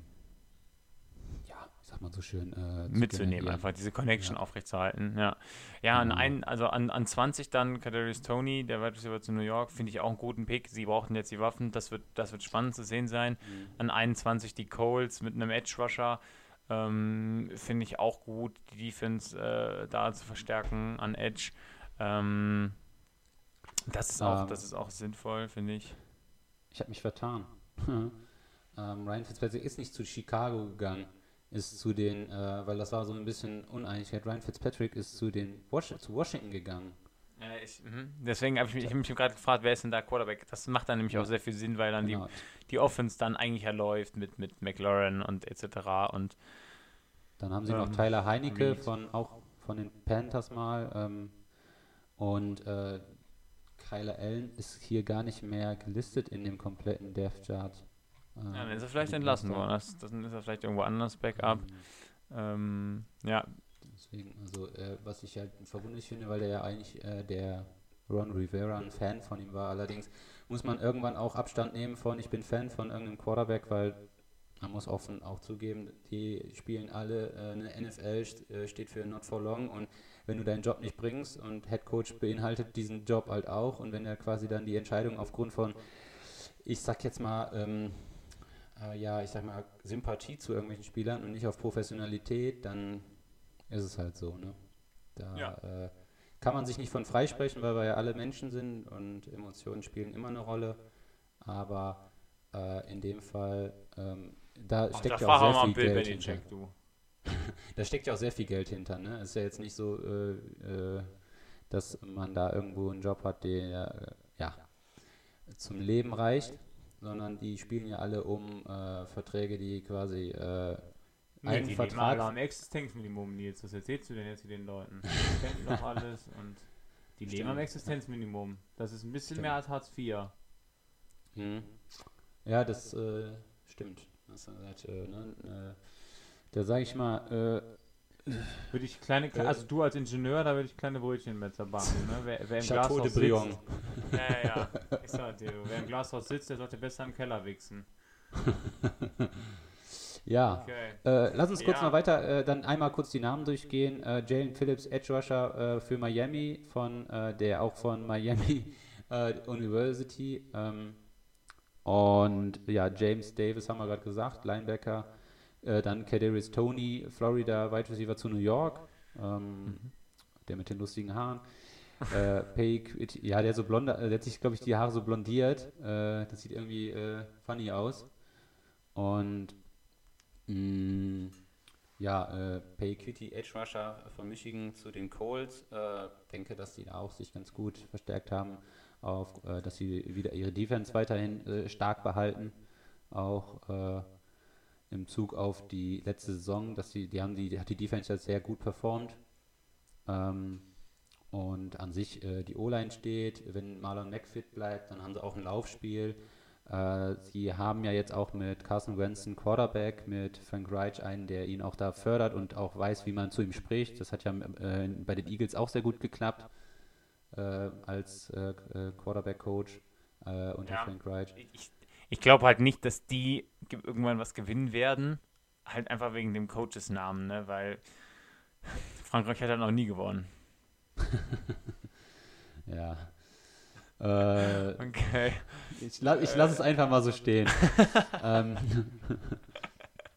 ja, ich sag mal so schön, äh, zu mitzunehmen, einfach diese Connection Ja. aufrechtzuerhalten. Ja, ja an, Genau. ein, also an, an 20 dann Kadarius Tony, der Wide Receiver zu New York, finde ich auch einen guten Pick. Sie brauchten jetzt die Waffen, das wird, das wird spannend zu sehen sein. Mhm. An 21 die Coles mit einem Edge Rusher. Ähm, finde ich auch gut, die Defense äh, da zu verstärken an Edge. Ähm, das ist auch, Ähm. das ist auch sinnvoll, finde ich. Ich habe mich vertan. ähm, Ryan Fitzpatrick ist nicht zu Chicago gegangen, ist zu den, äh, weil das war so ein bisschen Uneinigkeit. Ryan Fitzpatrick ist zu den Wash zu Washington gegangen. Ja, ich, mhm. Deswegen habe ich mich, ich hab mich gerade gefragt, wer ist denn da Quarterback? Das macht dann nämlich Ja. auch sehr viel Sinn, weil dann Genau. die, die Offense dann eigentlich ja läuft mit, mit McLaurin und etc. Und Dann haben sie noch Ähm, Tyler Heinecke von auch von den Panthers mal ähm, und äh, Kyler Allen ist hier gar nicht mehr gelistet in dem kompletten Death Chart. Äh, ja, dann ist er vielleicht die entlassen worden. Das, dann ist er vielleicht irgendwo anders Backup. Mhm. Ähm, ja, Deswegen, also äh, was ich halt verwunderlich finde, weil der ja eigentlich äh, der Ron Rivera ein Fan von ihm war. Allerdings muss man irgendwann auch Abstand nehmen von, ich bin Fan von irgendeinem Quarterback, weil man muss offen auch zugeben, die spielen alle, äh, eine NFL st äh, steht für Not for Long und wenn du deinen Job nicht bringst und Head Coach beinhaltet diesen Job halt auch und wenn er quasi dann die Entscheidung aufgrund von, ich sag jetzt mal, ähm, äh, ja, ich sag mal, Sympathie zu irgendwelchen Spielern und nicht auf Professionalität, dann ist es halt so, ne? Da Ja. äh, kann man sich nicht von freisprechen, weil wir ja alle Menschen sind und Emotionen spielen immer eine Rolle. Aber äh, in dem Fall, ähm, da Ach, steckt da ja auch sehr viel Bill Geld hinter. Belichick, du. Da steckt ja auch sehr viel Geld hinter, ne? Ist ja jetzt nicht so, äh, äh, dass man da irgendwo einen Job hat, der äh, ja zum Leben reicht, sondern die spielen ja alle um äh, Verträge, die quasi äh, Nee, einen die Vertrag leben alle am Existenzminimum, Nils. Was erzählst du denn jetzt hier den Leuten? Die kennen doch alles und die leben Stimmt. am Existenzminimum. Das ist ein bisschen Stimmt. mehr als Hartz IV. Mhm. Ja, das äh, stimmt. Das, äh, ne, äh, da sage ich mal, äh, Würde ich kleine, Äh. also du als Ingenieur, da würde ich kleine Brötchenmetzer backen. Ne? Wer, wer im Chateau de Glashaus Brion. sitzt, ja, ja, ja. Ich sag dir, wer im Glashaus sitzt, der sollte besser im Keller wichsen. Ja, Okay. äh, lass uns kurz Ja. noch weiter, äh, dann einmal kurz die Namen durchgehen. Äh, Jalen Phillips, Edge Rusher äh, für Miami, von äh, der auch von Miami University. Ähm, und ja, James Davis haben wir gerade gesagt, Linebacker. Äh, dann Kadarius Tony, Florida, Wide Receiver zu New York. Ähm, Der mit den lustigen Haaren. äh, Paik, ja, der so blond, äh, der hat sich, glaube ich, die Haare so blondiert. Äh, das sieht irgendwie äh, funny aus. Und mh, ja, äh, Payquity Edge Rusher von Michigan zu den Colts. Äh, denke, dass die da auch sich ganz gut verstärkt haben, auf, äh, dass sie wieder ihre Defense weiterhin äh, stark behalten. Auch im Zug auf die letzte Saison, dass sie, die haben die, hat die Defense jetzt sehr gut performt. Ähm, und an sich äh, die O-Line steht, wenn Marlon Mack fit bleibt, dann haben sie auch ein Laufspiel. Äh, sie haben ja jetzt auch mit Carson Wentz einen Quarterback, mit Frank Reich einen, der ihn auch da fördert und auch weiß, wie man zu ihm spricht. Das hat ja äh, bei den Eagles auch sehr gut geklappt äh, als äh, äh, Quarterback-Coach unter ja, Frank Reich. Ich, ich glaube halt nicht, dass die irgendwann was gewinnen werden. Halt einfach wegen dem Coaches-Namen, ne? weil Frankreich hat er noch nie gewonnen. ja. Äh, okay. Ich, la ich lasse es einfach mal so stehen. ähm,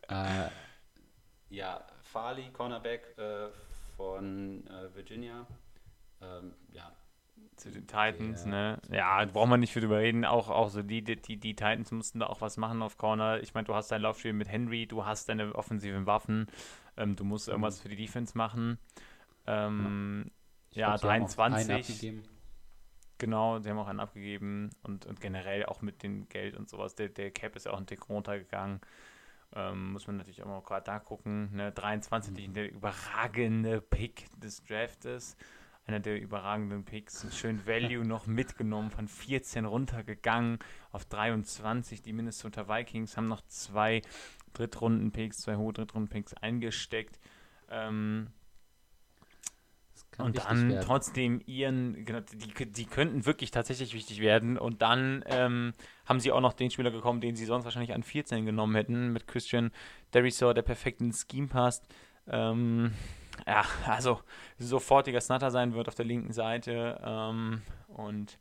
äh, ja, Farley, Cornerback äh, von äh, Virginia. Ähm, ja. Zu den Titans, ja, ne? Ja, braucht man nicht viel drüber reden. Auch, auch so die, die, die Titans mussten da auch was machen auf Corner. Ich meine, du hast dein Laufspiel mit Henry, du hast deine offensiven Waffen, ähm, du musst irgendwas mhm. für die Defense machen. Ähm, ja, glaub, 23. Genau, sie haben auch einen abgegeben und, und generell auch mit dem Geld und sowas. Der, der Cap ist ja auch ein Tick runtergegangen. Ähm, muss man natürlich auch mal gerade da gucken. Ne? 23, mhm. der überragende Pick des Draftes. Einer der überragenden Picks. Schön Value noch mitgenommen, von 14 runtergegangen auf 23. Die Minnesota Vikings haben noch zwei Drittrunden-Picks, zwei hohe Drittrunden-Picks eingesteckt. Ähm, und dann werden. trotzdem ihren, genau, die, die könnten wirklich tatsächlich wichtig werden. Und dann ähm, haben sie auch noch den Spieler gekommen, den sie sonst wahrscheinlich an 14 genommen hätten, mit Christian Derisor, der perfekt ins Scheme passt. Ähm, ja, also sofortiger Snutter sein wird auf der linken Seite. Ähm, und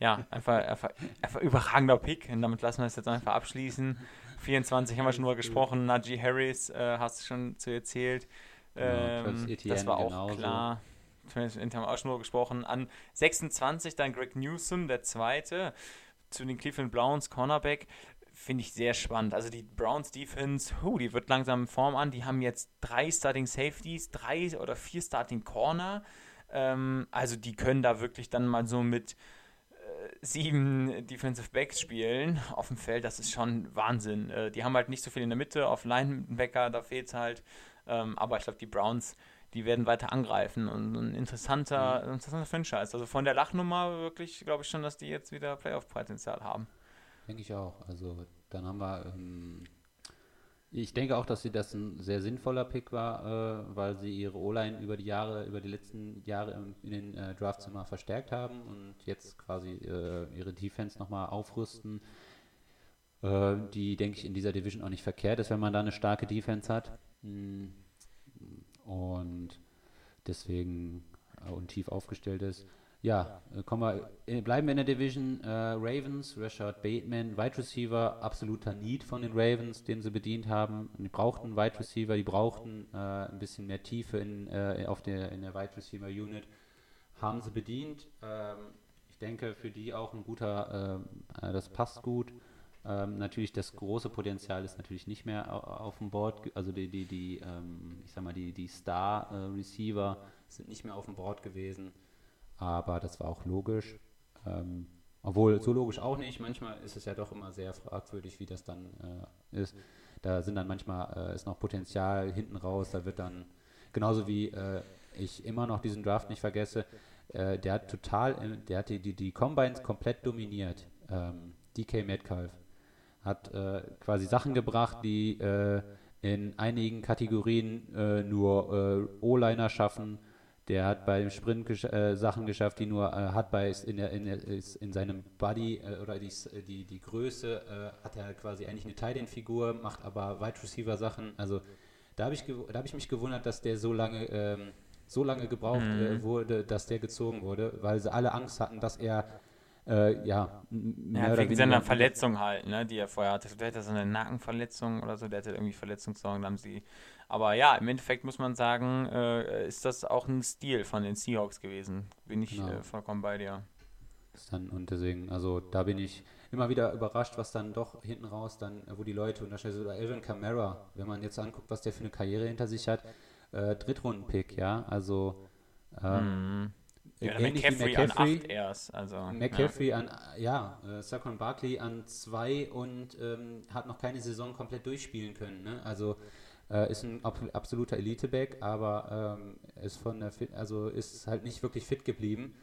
ja, einfach, einfach, einfach überragender Pick. Und damit lassen wir es jetzt einfach abschließen. 24 haben wir schon drüber gesprochen. Najee Harris äh, hast du schon zu erzählt. Ähm, ja, das war auch genauso. klar zumindest haben wir auch schon gesprochen, an 26 dann Greg Newsom, der zweite, zu den Cleveland Browns, Cornerback. Finde ich sehr spannend. Also die Browns Defense, huh, die wird langsam in Form an. Die haben jetzt drei Starting Safeties, drei oder vier Starting Corner. Ähm, also die können da wirklich dann mal so mit äh, sieben Defensive Backs spielen auf dem Feld. Das ist schon Wahnsinn. Äh, die haben halt nicht so viel in der Mitte. Auf Linebacker, da fehlt es halt. Ähm, aber ich glaube, die Browns die werden weiter angreifen und ein interessanter, mhm. interessanter Franchise. Also von der Lachnummer wirklich glaube ich schon, dass die jetzt wieder Playoff-Potenzial haben. Denke ich auch. Also dann haben wir, ähm, ich denke auch, dass sie das ein sehr sinnvoller Pick war, äh, weil sie ihre O-Line über die Jahre, über die letzten Jahre in den äh, Drafts immer verstärkt haben und jetzt quasi äh, ihre Defense nochmal aufrüsten äh, die, denke ich, in dieser Division auch nicht verkehrt ist, wenn man da eine starke Defense hat. Hm, und deswegen äh, und tief aufgestellt ist. Ja, äh, kommen wir, äh, bleiben wir in der Division. Äh, Ravens, Rashad Bateman, Wide Receiver, absoluter Need von den Ravens, den sie bedient haben. Die brauchten Wide Receiver, die brauchten äh, ein bisschen mehr Tiefe in, äh, auf der, in der Wide Receiver Unit. Haben sie bedient. Ähm, ich denke, für die auch ein guter, das passt gut. Ähm, natürlich das große Potenzial ist natürlich nicht mehr auf dem Board, also die, die, die ähm, ich sag mal, die, die Star-Receiver äh, sind nicht mehr auf dem Board gewesen, aber das war auch logisch. Ähm, obwohl, so logisch auch nicht. Manchmal ist es ja doch immer sehr fragwürdig, wie das dann äh, ist. Da sind dann manchmal, äh, ist noch Potenzial hinten raus, da wird dann, genauso wie äh, ich immer noch diesen Draft nicht vergesse, äh, der hat total, der hat die, die, die Combines komplett dominiert. Ähm, DK Metcalf hat äh, quasi Sachen gebracht, die äh, in einigen Kategorien nur O-Liner schaffen. Der hat bei dem Sprint gesch äh, Sachen geschafft, die nur äh, hat bei in, der, in, der, in seinem Body oder die, die, die Größe hat er quasi eigentlich eine Tight-End-Figur, macht aber Wide Receiver Sachen. Also da habe ich, hab ich mich gewundert, dass der so lange ähm, so lange gebraucht mhm. wurde, dass der gezogen wurde, weil sie alle Angst hatten, dass er äh, ja, mehr ja, wegen seiner Verletzung halt, ne, die er vorher hatte. Der hatte so eine Nackenverletzung oder so, der hatte irgendwie Verletzungssorgen, haben sie. Aber ja, im Endeffekt muss man sagen, äh, ist das auch ein Stil von den Seahawks gewesen. Bin ich genau. äh, vollkommen bei dir. Dann, und deswegen, also da bin ich, immer wieder überrascht, was dann doch hinten raus dann, wo die Leute unterscheiden. Oder Elvin Kamara, wenn man jetzt anguckt, was der für eine Karriere hinter sich hat, äh, Drittrunden-Pick, ja, also ähm, Mhm. Ja, ähnlich wie McCaffrey, an 8 erst. Also, McCaffrey an, ja, äh, Saquon Barkley an zwei und ähm, hat noch keine Saison komplett durchspielen können. Ne? Also äh, ist ein ab, absoluter Elite-Back, aber ähm, ist von der fit, also ist halt nicht wirklich fit geblieben,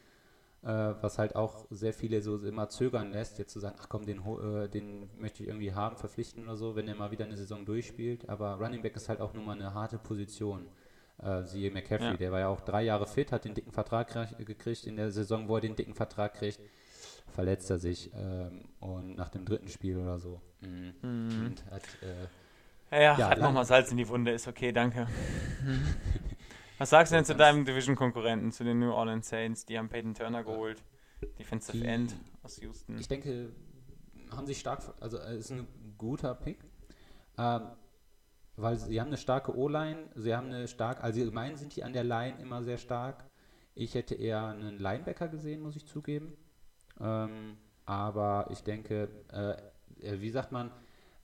äh, was halt auch sehr viele so immer zögern lässt, jetzt zu sagen, ach komm, den, äh, den möchte ich irgendwie haben, verpflichten oder so, wenn er mal wieder eine Saison durchspielt. Aber Running Back ist halt auch nun mal eine harte Position. Äh, siehe McCaffrey, Ja. der war ja auch drei Jahre fit, hat den dicken Vertrag krie- gekriegt. In der Saison, wo er den dicken Vertrag kriegt, verletzt er sich ähm, und nach dem dritten Spiel oder so. Mhm. Hat, äh, Ja, ja, hat nochmal Salz in die Wunde, ist okay, danke. Was sagst du denn zu deinem Division-Konkurrenten, zu den New Orleans Saints? Die haben Peyton Turner geholt, Defensive Die- End aus Houston. ich denke, haben sich stark, also äh, ist ein guter Pick, ähm, weil sie haben eine starke O-Line, sie haben eine stark, also allgemein sind die an der Line immer sehr stark. Ich hätte eher einen Linebacker gesehen, muss ich zugeben. Ähm, aber ich denke, äh, äh, wie sagt man,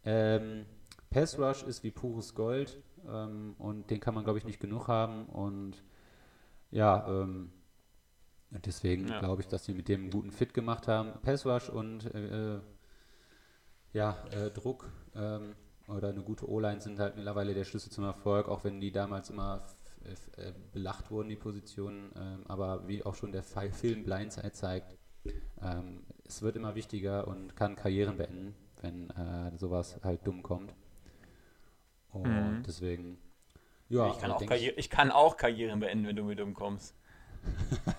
ähm, Pass Rush ist wie pures Gold ähm, und den kann man, glaube ich, nicht genug haben. Und ja, ähm, deswegen Ja. glaube ich, dass sie mit dem einen guten Fit gemacht haben. Pass Rush und äh, äh, ja, äh, Druck ähm, oder eine gute O-Line sind halt mittlerweile der Schlüssel zum Erfolg, auch wenn die damals immer äh, belacht wurden, die Positionen. Ähm, aber wie auch schon der Fi- Film Blindside zeigt, ähm, es wird immer wichtiger und kann Karrieren beenden, wenn äh, sowas halt dumm kommt. Und Mhm. deswegen, ja, ich, kann äh, auch denk Karriere, ich kann auch Karrieren beenden, wenn du mit umkommst.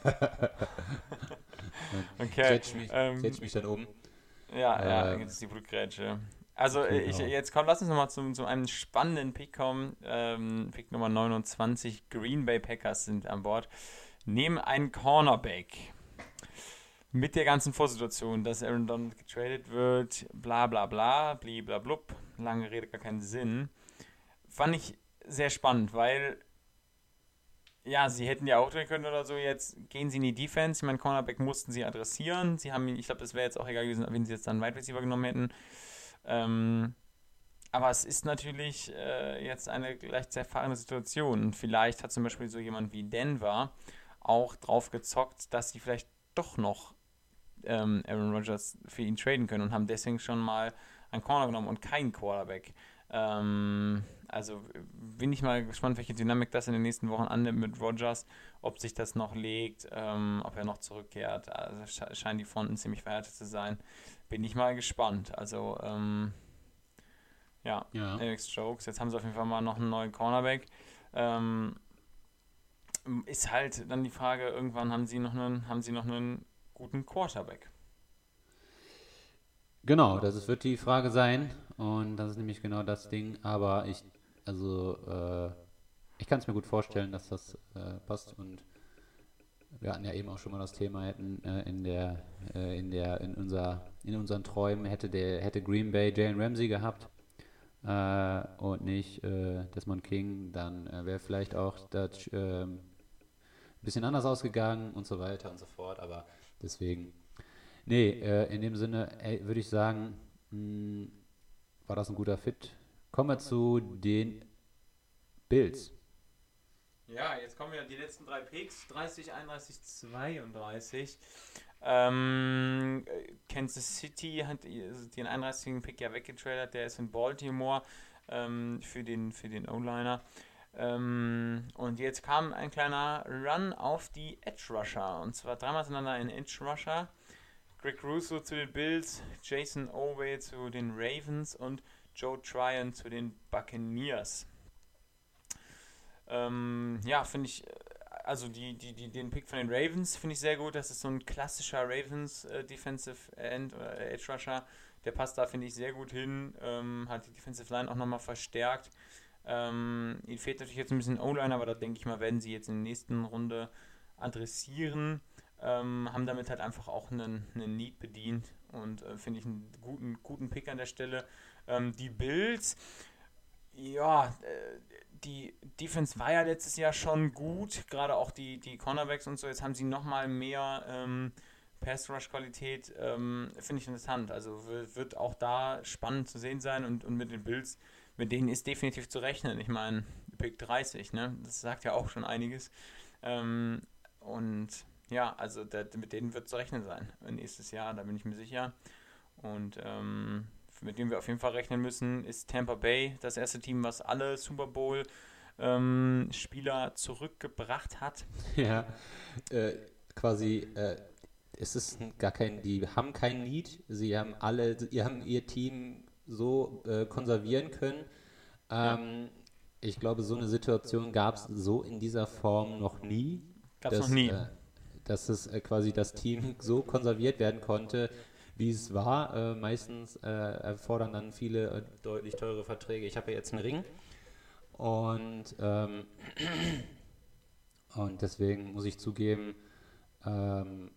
okay. Grätsch mich, ähm, mich dann um. Ja, ja, Ähm, jetzt ist die Blutgrätsche. Also genau. ich, jetzt komm, lass uns nochmal zu, zu einem spannenden Pick kommen. Ähm, Pick Nummer 29, Green Bay Packers sind an Bord. Nehmen einen Cornerback. Mit der ganzen Vorsituation, dass Aaron Donald getradet wird, bla bla bla, bliblablub, lange Rede, gar keinen Sinn. Fand ich sehr spannend, weil ja, sie hätten ja auch drin können oder so. Jetzt gehen sie in die Defense. Ich meine, Cornerback mussten sie adressieren. Sie haben ihn, ich glaube, das wäre jetzt auch egal gewesen, wenn sie jetzt dann Wide Receiver genommen hätten. Ähm, aber es ist natürlich äh, jetzt eine leicht sehr erfahrene Situation. Vielleicht hat zum Beispiel so jemand wie Denver auch drauf gezockt, dass sie vielleicht doch noch ähm, Aaron Rodgers für ihn traden können und haben deswegen schon mal einen Corner genommen und keinen Quarterback. Ähm, also bin ich mal gespannt, welche Dynamik das in den nächsten Wochen annimmt mit Rodgers, ob sich das noch legt, ähm, ob er noch zurückkehrt. Also sche scheinen die Fronten ziemlich verhärtet zu sein. Bin ich mal gespannt. Also ähm, ja, Ja. Alex Jokes. Jetzt haben sie auf jeden Fall mal noch einen neuen Cornerback. Ähm, ist halt dann die Frage, irgendwann haben sie noch einen, haben sie noch einen guten Quarterback. Genau, das wird die Frage sein. Und das ist nämlich genau das Ding. Aber ich, also, äh, ich kann es mir gut vorstellen, dass das äh, passt. Und wir hatten ja eben auch schon mal das Thema, hätten äh, in der, äh, in der, in unser, in unseren Träumen hätte der, hätte Green Bay Jalen Ramsey gehabt äh, und nicht äh, Desmond King, dann wäre vielleicht auch das ähm, ein bisschen anders ausgegangen und so weiter und so fort. Aber deswegen. Nee, in dem Sinne würde ich sagen, mh, war das ein guter Fit. Kommen wir zu den Bills. Ja, jetzt kommen ja die letzten drei Picks. 30, 31, 32. Ähm, äh, Kansas City hat den 31. Pick ja weggetradet, der ist in Baltimore ähm, für den, für den O-Liner. Ähm, und jetzt kam ein kleiner Run auf die Edge Rusher. Und zwar dreimal hintereinander ein Edge Rusher. Greg Russo zu den Bills, Jason Oway zu den Ravens und Joe Tryon zu den Buccaneers. Ähm, ja, finde ich, äh, also die, die, die, den Pick von den Ravens finde ich sehr gut. Das ist so ein klassischer Ravens äh, Defensive End oder Edge Rusher. Der passt da, finde ich, sehr gut hin. Ähm, hat die Defensive Line auch nochmal verstärkt. Ähm, ihnen fehlt natürlich jetzt ein bisschen O-Line, aber da denke ich mal, werden sie jetzt in der nächsten Runde adressieren. Ähm, haben damit halt einfach auch einen, einen Need bedient und äh, finde ich einen guten, guten Pick an der Stelle. Ähm, die Bills, ja, äh, die Defense war ja letztes Jahr schon gut, gerade auch die, die Cornerbacks und so. Jetzt haben sie nochmal mehr ähm, Pass-Rush-Qualität ähm, finde ich interessant. Also wird auch da spannend zu sehen sein und, und mit den Bills, mit denen ist definitiv zu rechnen. Ich meine, Pick 30, ne? Das sagt ja auch schon einiges. Ähm, und ja, also da, mit denen wird zu rechnen sein nächstes Jahr, da bin ich mir sicher. Und ähm, mit dem wir auf jeden Fall rechnen müssen, ist Tampa Bay das erste Team, was alle Super Bowl ähm, Spieler zurückgebracht hat. Ja, äh, quasi, äh, es ist gar kein, die haben kein Need, sie haben alle, sie haben ihr Team so äh, konservieren können. Ähm, Ich glaube, so eine Situation gab es so in dieser Form noch nie. Gab es noch nie. Äh, dass es äh, quasi das Team so konserviert werden konnte, wie es war. Äh, meistens äh, erfordern dann viele äh, deutlich teure Verträge. Ich habe ja jetzt einen Ring und, ähm, und deswegen muss ich zugeben, ähm,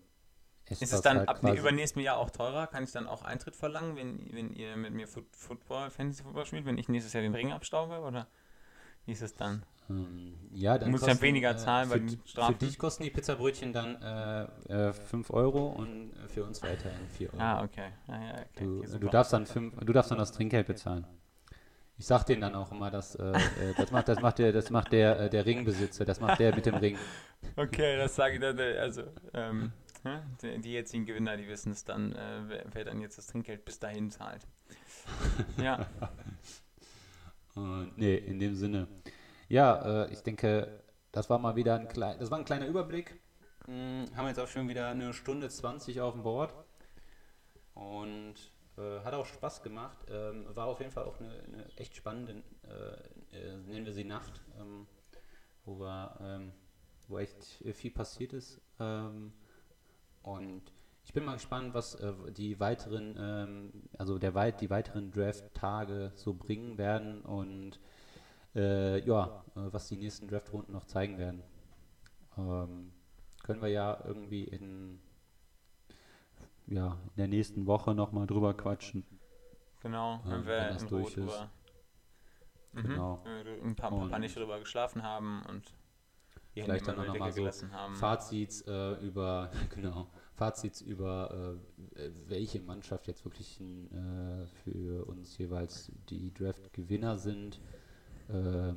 Ist es das dann halt ab quasi- übernächsten Jahr auch teurer? Kann ich dann auch Eintritt verlangen, wenn, wenn ihr mit mir Foot Football, Fantasy Football spielt, wenn ich nächstes Jahr den Ring abstaube? Oder wie ist es dann? Ähm, ja, dann Du musst ja kosten, weniger äh, zahlen für, bei den di- Für dich kosten die Pizzabrötchen dann äh, 5 Euro und äh, für uns weiterhin 4 Euro. Ah, okay. Ah, ja, okay, Du, okay, du, darfst dann fünf, du darfst dann das Trinkgeld bezahlen. Ich sag denen dann auch immer, dass äh, äh, das macht, das macht der, das macht der, äh, der Ringbesitzer, das macht der mit dem Ring. Okay, das sage ich dann. äh, Also, ähm, ne, die, die jetzigen Gewinner, die wissen es dann, äh, wer, wer dann jetzt das Trinkgeld bis dahin zahlt. Ja, Und, nee, in dem Sinne. Ja, äh, ich denke, das war mal wieder ein klein, das war ein kleiner Überblick. Hm, haben jetzt auch schon wieder eine Stunde 20 auf dem Board. Und äh, hat auch Spaß gemacht. Ähm, war auf jeden Fall auch eine, eine echt spannende, äh, äh, nennen wir sie Nacht, ähm, wo, wir, ähm, wo echt viel passiert ist. Ähm, und ich bin mal gespannt, was äh, die weiteren, ähm, also der weit, die weiteren Draft-Tage so bringen werden und äh, ja, äh, was die nächsten Draft-Runden noch zeigen werden. Ähm, können wir ja irgendwie in, ja, in der nächsten Woche nochmal drüber quatschen. genau. Ja, wenn wir wenn das Ruhe durch ist. Mhm, Genau. ein paar, ein paar Nächte drüber geschlafen haben und Vielleicht dann immer auch über noch die mal Decke so haben. Fazits äh, über, genau, Fazits über äh, welche Mannschaft jetzt wirklich äh, für uns jeweils die Draft-Gewinner sind, äh,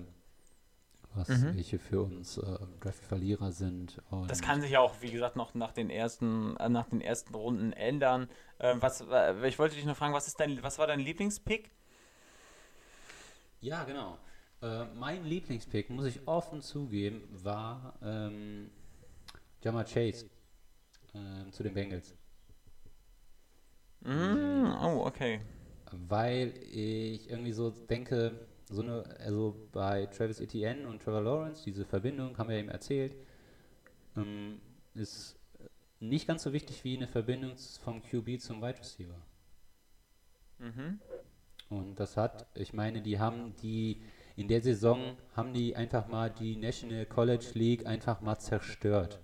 was Mhm. welche für uns äh, Draft-Verlierer sind. Und Das kann sich ja auch, wie gesagt, noch nach den ersten, äh, nach den ersten Runden ändern. Ähm, was, äh, ich wollte dich noch fragen, was ist dein, was war dein Lieblingspick? Ja, genau. Äh, mein Lieblingspick, muss ich offen zugeben, war ähm, Jamar Chase ähm, zu den Bengals. Mm, oh, okay. Weil ich irgendwie so denke, so eine, also bei Travis Etienne und Trevor Lawrence, diese Verbindung, haben wir eben erzählt, ähm, ist nicht ganz so wichtig wie eine Verbindung vom QB zum Wide Receiver. Mhm. Und das hat, ich meine, die haben die, in der Saison haben die einfach mal die National College League einfach mal zerstört.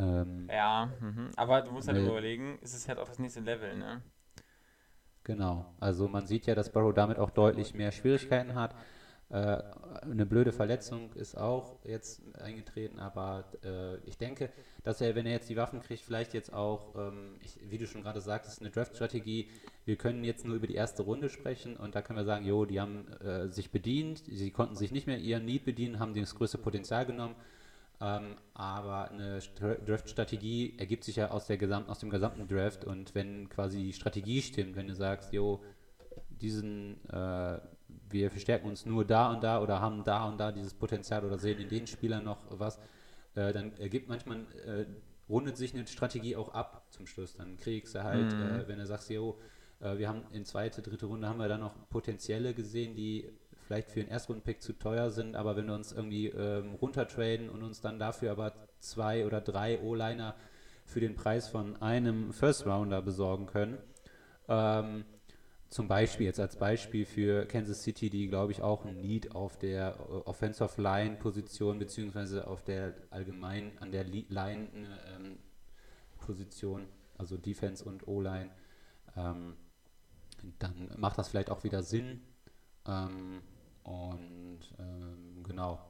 Ähm, Ja, mhm. aber du musst halt überlegen, ist es halt auch das nächste Level, ne? Genau, also man sieht ja, dass Barrow damit auch deutlich mehr Schwierigkeiten hat. Äh, eine blöde Verletzung ist auch jetzt eingetreten, aber äh, ich denke, dass er, wenn er jetzt die Waffen kriegt, vielleicht jetzt auch, ähm, ich, wie du schon gerade sagtest, eine Draft-Strategie. Wir können jetzt nur über die erste Runde sprechen und da können wir sagen, jo, die haben äh, sich bedient, sie konnten sich nicht mehr ihren Need bedienen, haben das größte Potenzial genommen. Ähm, aber eine Stra- Draft-Strategie ergibt sich ja aus, der Gesamt, aus dem gesamten Draft und wenn quasi die Strategie stimmt, wenn du sagst, jo, diesen, äh, wir verstärken uns nur da und da oder haben da und da dieses Potenzial oder sehen in den Spielern noch was, äh, dann ergibt manchmal, äh, rundet sich eine Strategie auch ab zum Schluss. Dann kriegst du halt, Mhm. äh, wenn du sagst, jo, äh, wir haben in zweite, dritte Runde haben wir dann noch Potenzielle gesehen, die vielleicht für einen Erstrundenpick zu teuer sind, aber wenn wir uns irgendwie ähm, runtertraden und uns dann dafür aber zwei oder drei O-Liner für den Preis von einem First Rounder besorgen können, ähm, zum Beispiel jetzt als Beispiel für Kansas City, die glaube ich auch ein Need auf der äh, Offensive Line Position beziehungsweise auf der allgemein an der Li- Line ähm, Position, also Defense und O-Line, ähm, dann macht das vielleicht auch wieder Sinn. Ähm, und ähm, genau.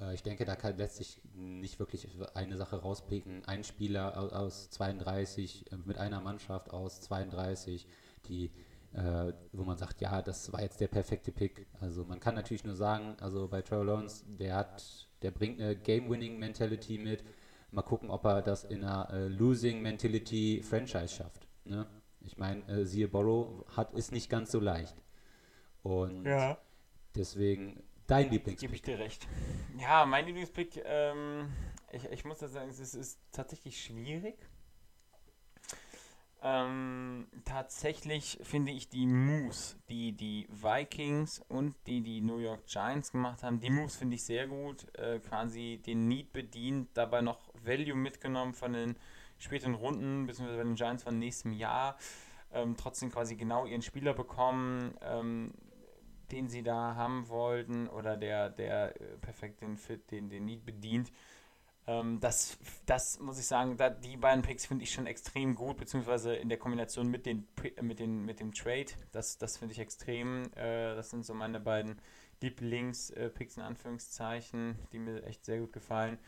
Äh, ich denke, da kann, lässt sich nicht wirklich eine Sache rauspicken. Ein Spieler aus, aus 32 äh, mit einer Mannschaft aus 32, die äh, wo man sagt, ja, das war jetzt der perfekte Pick. Also man kann natürlich nur sagen, also bei Trevor Lawrence, der hat, der bringt eine Game-Winning-Mentality mit. Mal gucken, ob er das in einer äh, Losing-Mentality-Franchise schafft. Ne? Ich meine, äh, siehe Borrow hat ist nicht ganz so leicht. Und Ja. Deswegen dein Gebe ich Lieblingspick. dir recht. Ja, mein Lieblingspick, ähm, ich, ich muss da sagen, es ist, ist tatsächlich schwierig. Ähm, tatsächlich finde ich die Moves, die die Vikings und die die New York Giants gemacht haben, die Moves finde ich sehr gut. Äh, quasi den Need bedient, dabei noch Value mitgenommen von den späteren Runden, beziehungsweise bei den Giants von nächstem Jahr. Ähm, trotzdem quasi genau ihren Spieler bekommen, ähm, den sie da haben wollten oder der, der äh, perfekt den Fit, den, den Need bedient. Ähm, das, das muss ich sagen, da, die beiden Picks finde ich schon extrem gut, beziehungsweise in der Kombination mit, den, äh, mit, den, mit dem Trade, das, das finde ich extrem. Äh, das sind so meine beiden Lieblings-Picks in Anführungszeichen, die mir echt sehr gut gefallen.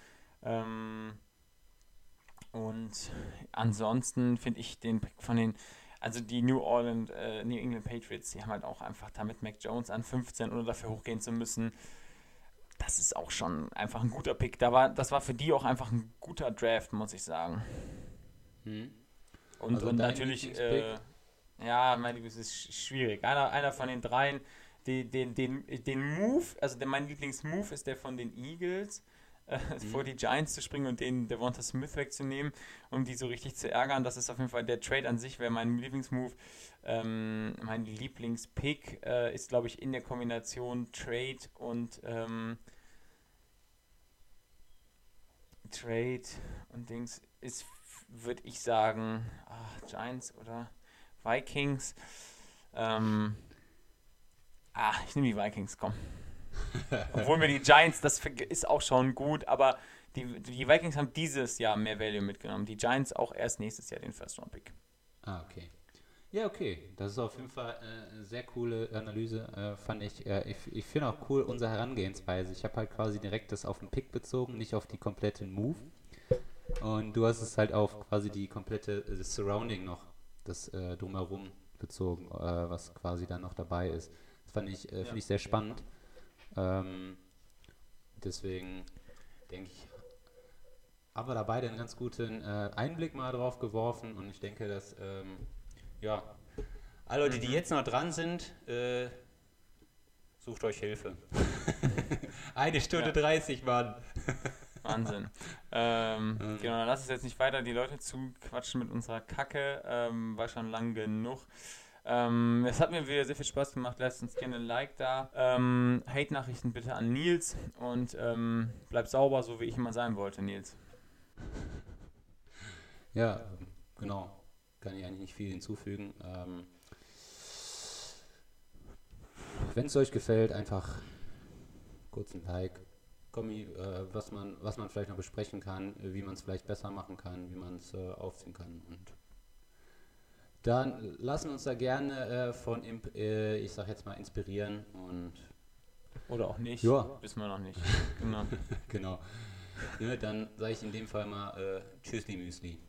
Ähm, und ansonsten finde ich den Pick von den, also die New Orleans, äh, New England Patriots, die haben halt auch einfach damit Mac Jones an 15 ohne dafür hochgehen zu müssen. Das ist auch schon einfach ein guter Pick. Da war, das war für die auch einfach ein guter Draft, muss ich sagen. Hm? Und, Also und natürlich, äh, ja, mein Lieblings ist sch- schwierig. Einer, einer von den dreien, den, den, den, den Move, also der, mein Lieblingsmove ist der von den Eagles, äh, vor die Giants zu springen und den Devonta Smith wegzunehmen, um die so richtig zu ärgern. Das ist auf jeden Fall der Trade an sich, wäre mein Lieblingsmove. Ähm, mein Lieblingspick äh, ist, glaube ich, in der Kombination Trade und ähm, Trade und Dings ist, würde ich sagen, ah, Giants oder Vikings. Ähm, ah, ich nehme die Vikings, komm. Obwohl mir die Giants, das ist auch schon gut, aber die, die Vikings haben dieses Jahr mehr Value mitgenommen. Die Giants auch erst nächstes Jahr den First-Round-Pick. Ah, okay. Ja, okay. Das ist auf jeden Fall äh, eine sehr coole Analyse, äh, fand ich. Äh, ich ich finde auch cool unsere Herangehensweise. Ich habe halt quasi direkt das auf den Pick bezogen, nicht auf die komplette Move. Und du hast es halt auf quasi die komplette äh, Surrounding noch, das äh, drumherum bezogen, was quasi dann noch dabei ist. Das fand ich, ich sehr spannend. Ähm, deswegen denke ich, haben wir da beide einen ganz guten äh, Einblick mal drauf geworfen und ich denke, dass ähm, ja, alle Leute, die jetzt noch dran sind, äh, sucht euch Hilfe. Eine Stunde Ja. 30, Mann. Wahnsinn. ähm, Ähm. genau, dann lass uns jetzt nicht weiter die Leute zu quatschen mit unserer Kacke. Ähm, war schon lang genug. Ähm, es hat mir wieder sehr viel Spaß gemacht. Lasst uns gerne ein Like da. Ähm, Hate-Nachrichten bitte an Nils und ähm, bleib sauber, so wie ich immer sein wollte, Nils. Ja, genau. Kann ich eigentlich nicht viel hinzufügen. Ähm, Wenn es euch gefällt, einfach kurz ein Like. Kommi, äh, was, man, was man vielleicht noch besprechen kann, wie man es vielleicht besser machen kann, wie man es äh, aufziehen kann. Und dann lassen wir uns da gerne äh, von, imp- äh, ich sag jetzt mal, inspirieren und Oder auch nicht. Ja. Wissen wir noch nicht. Genau. genau. Ne, dann sage ich in dem Fall mal äh, Tschüssli Müsli.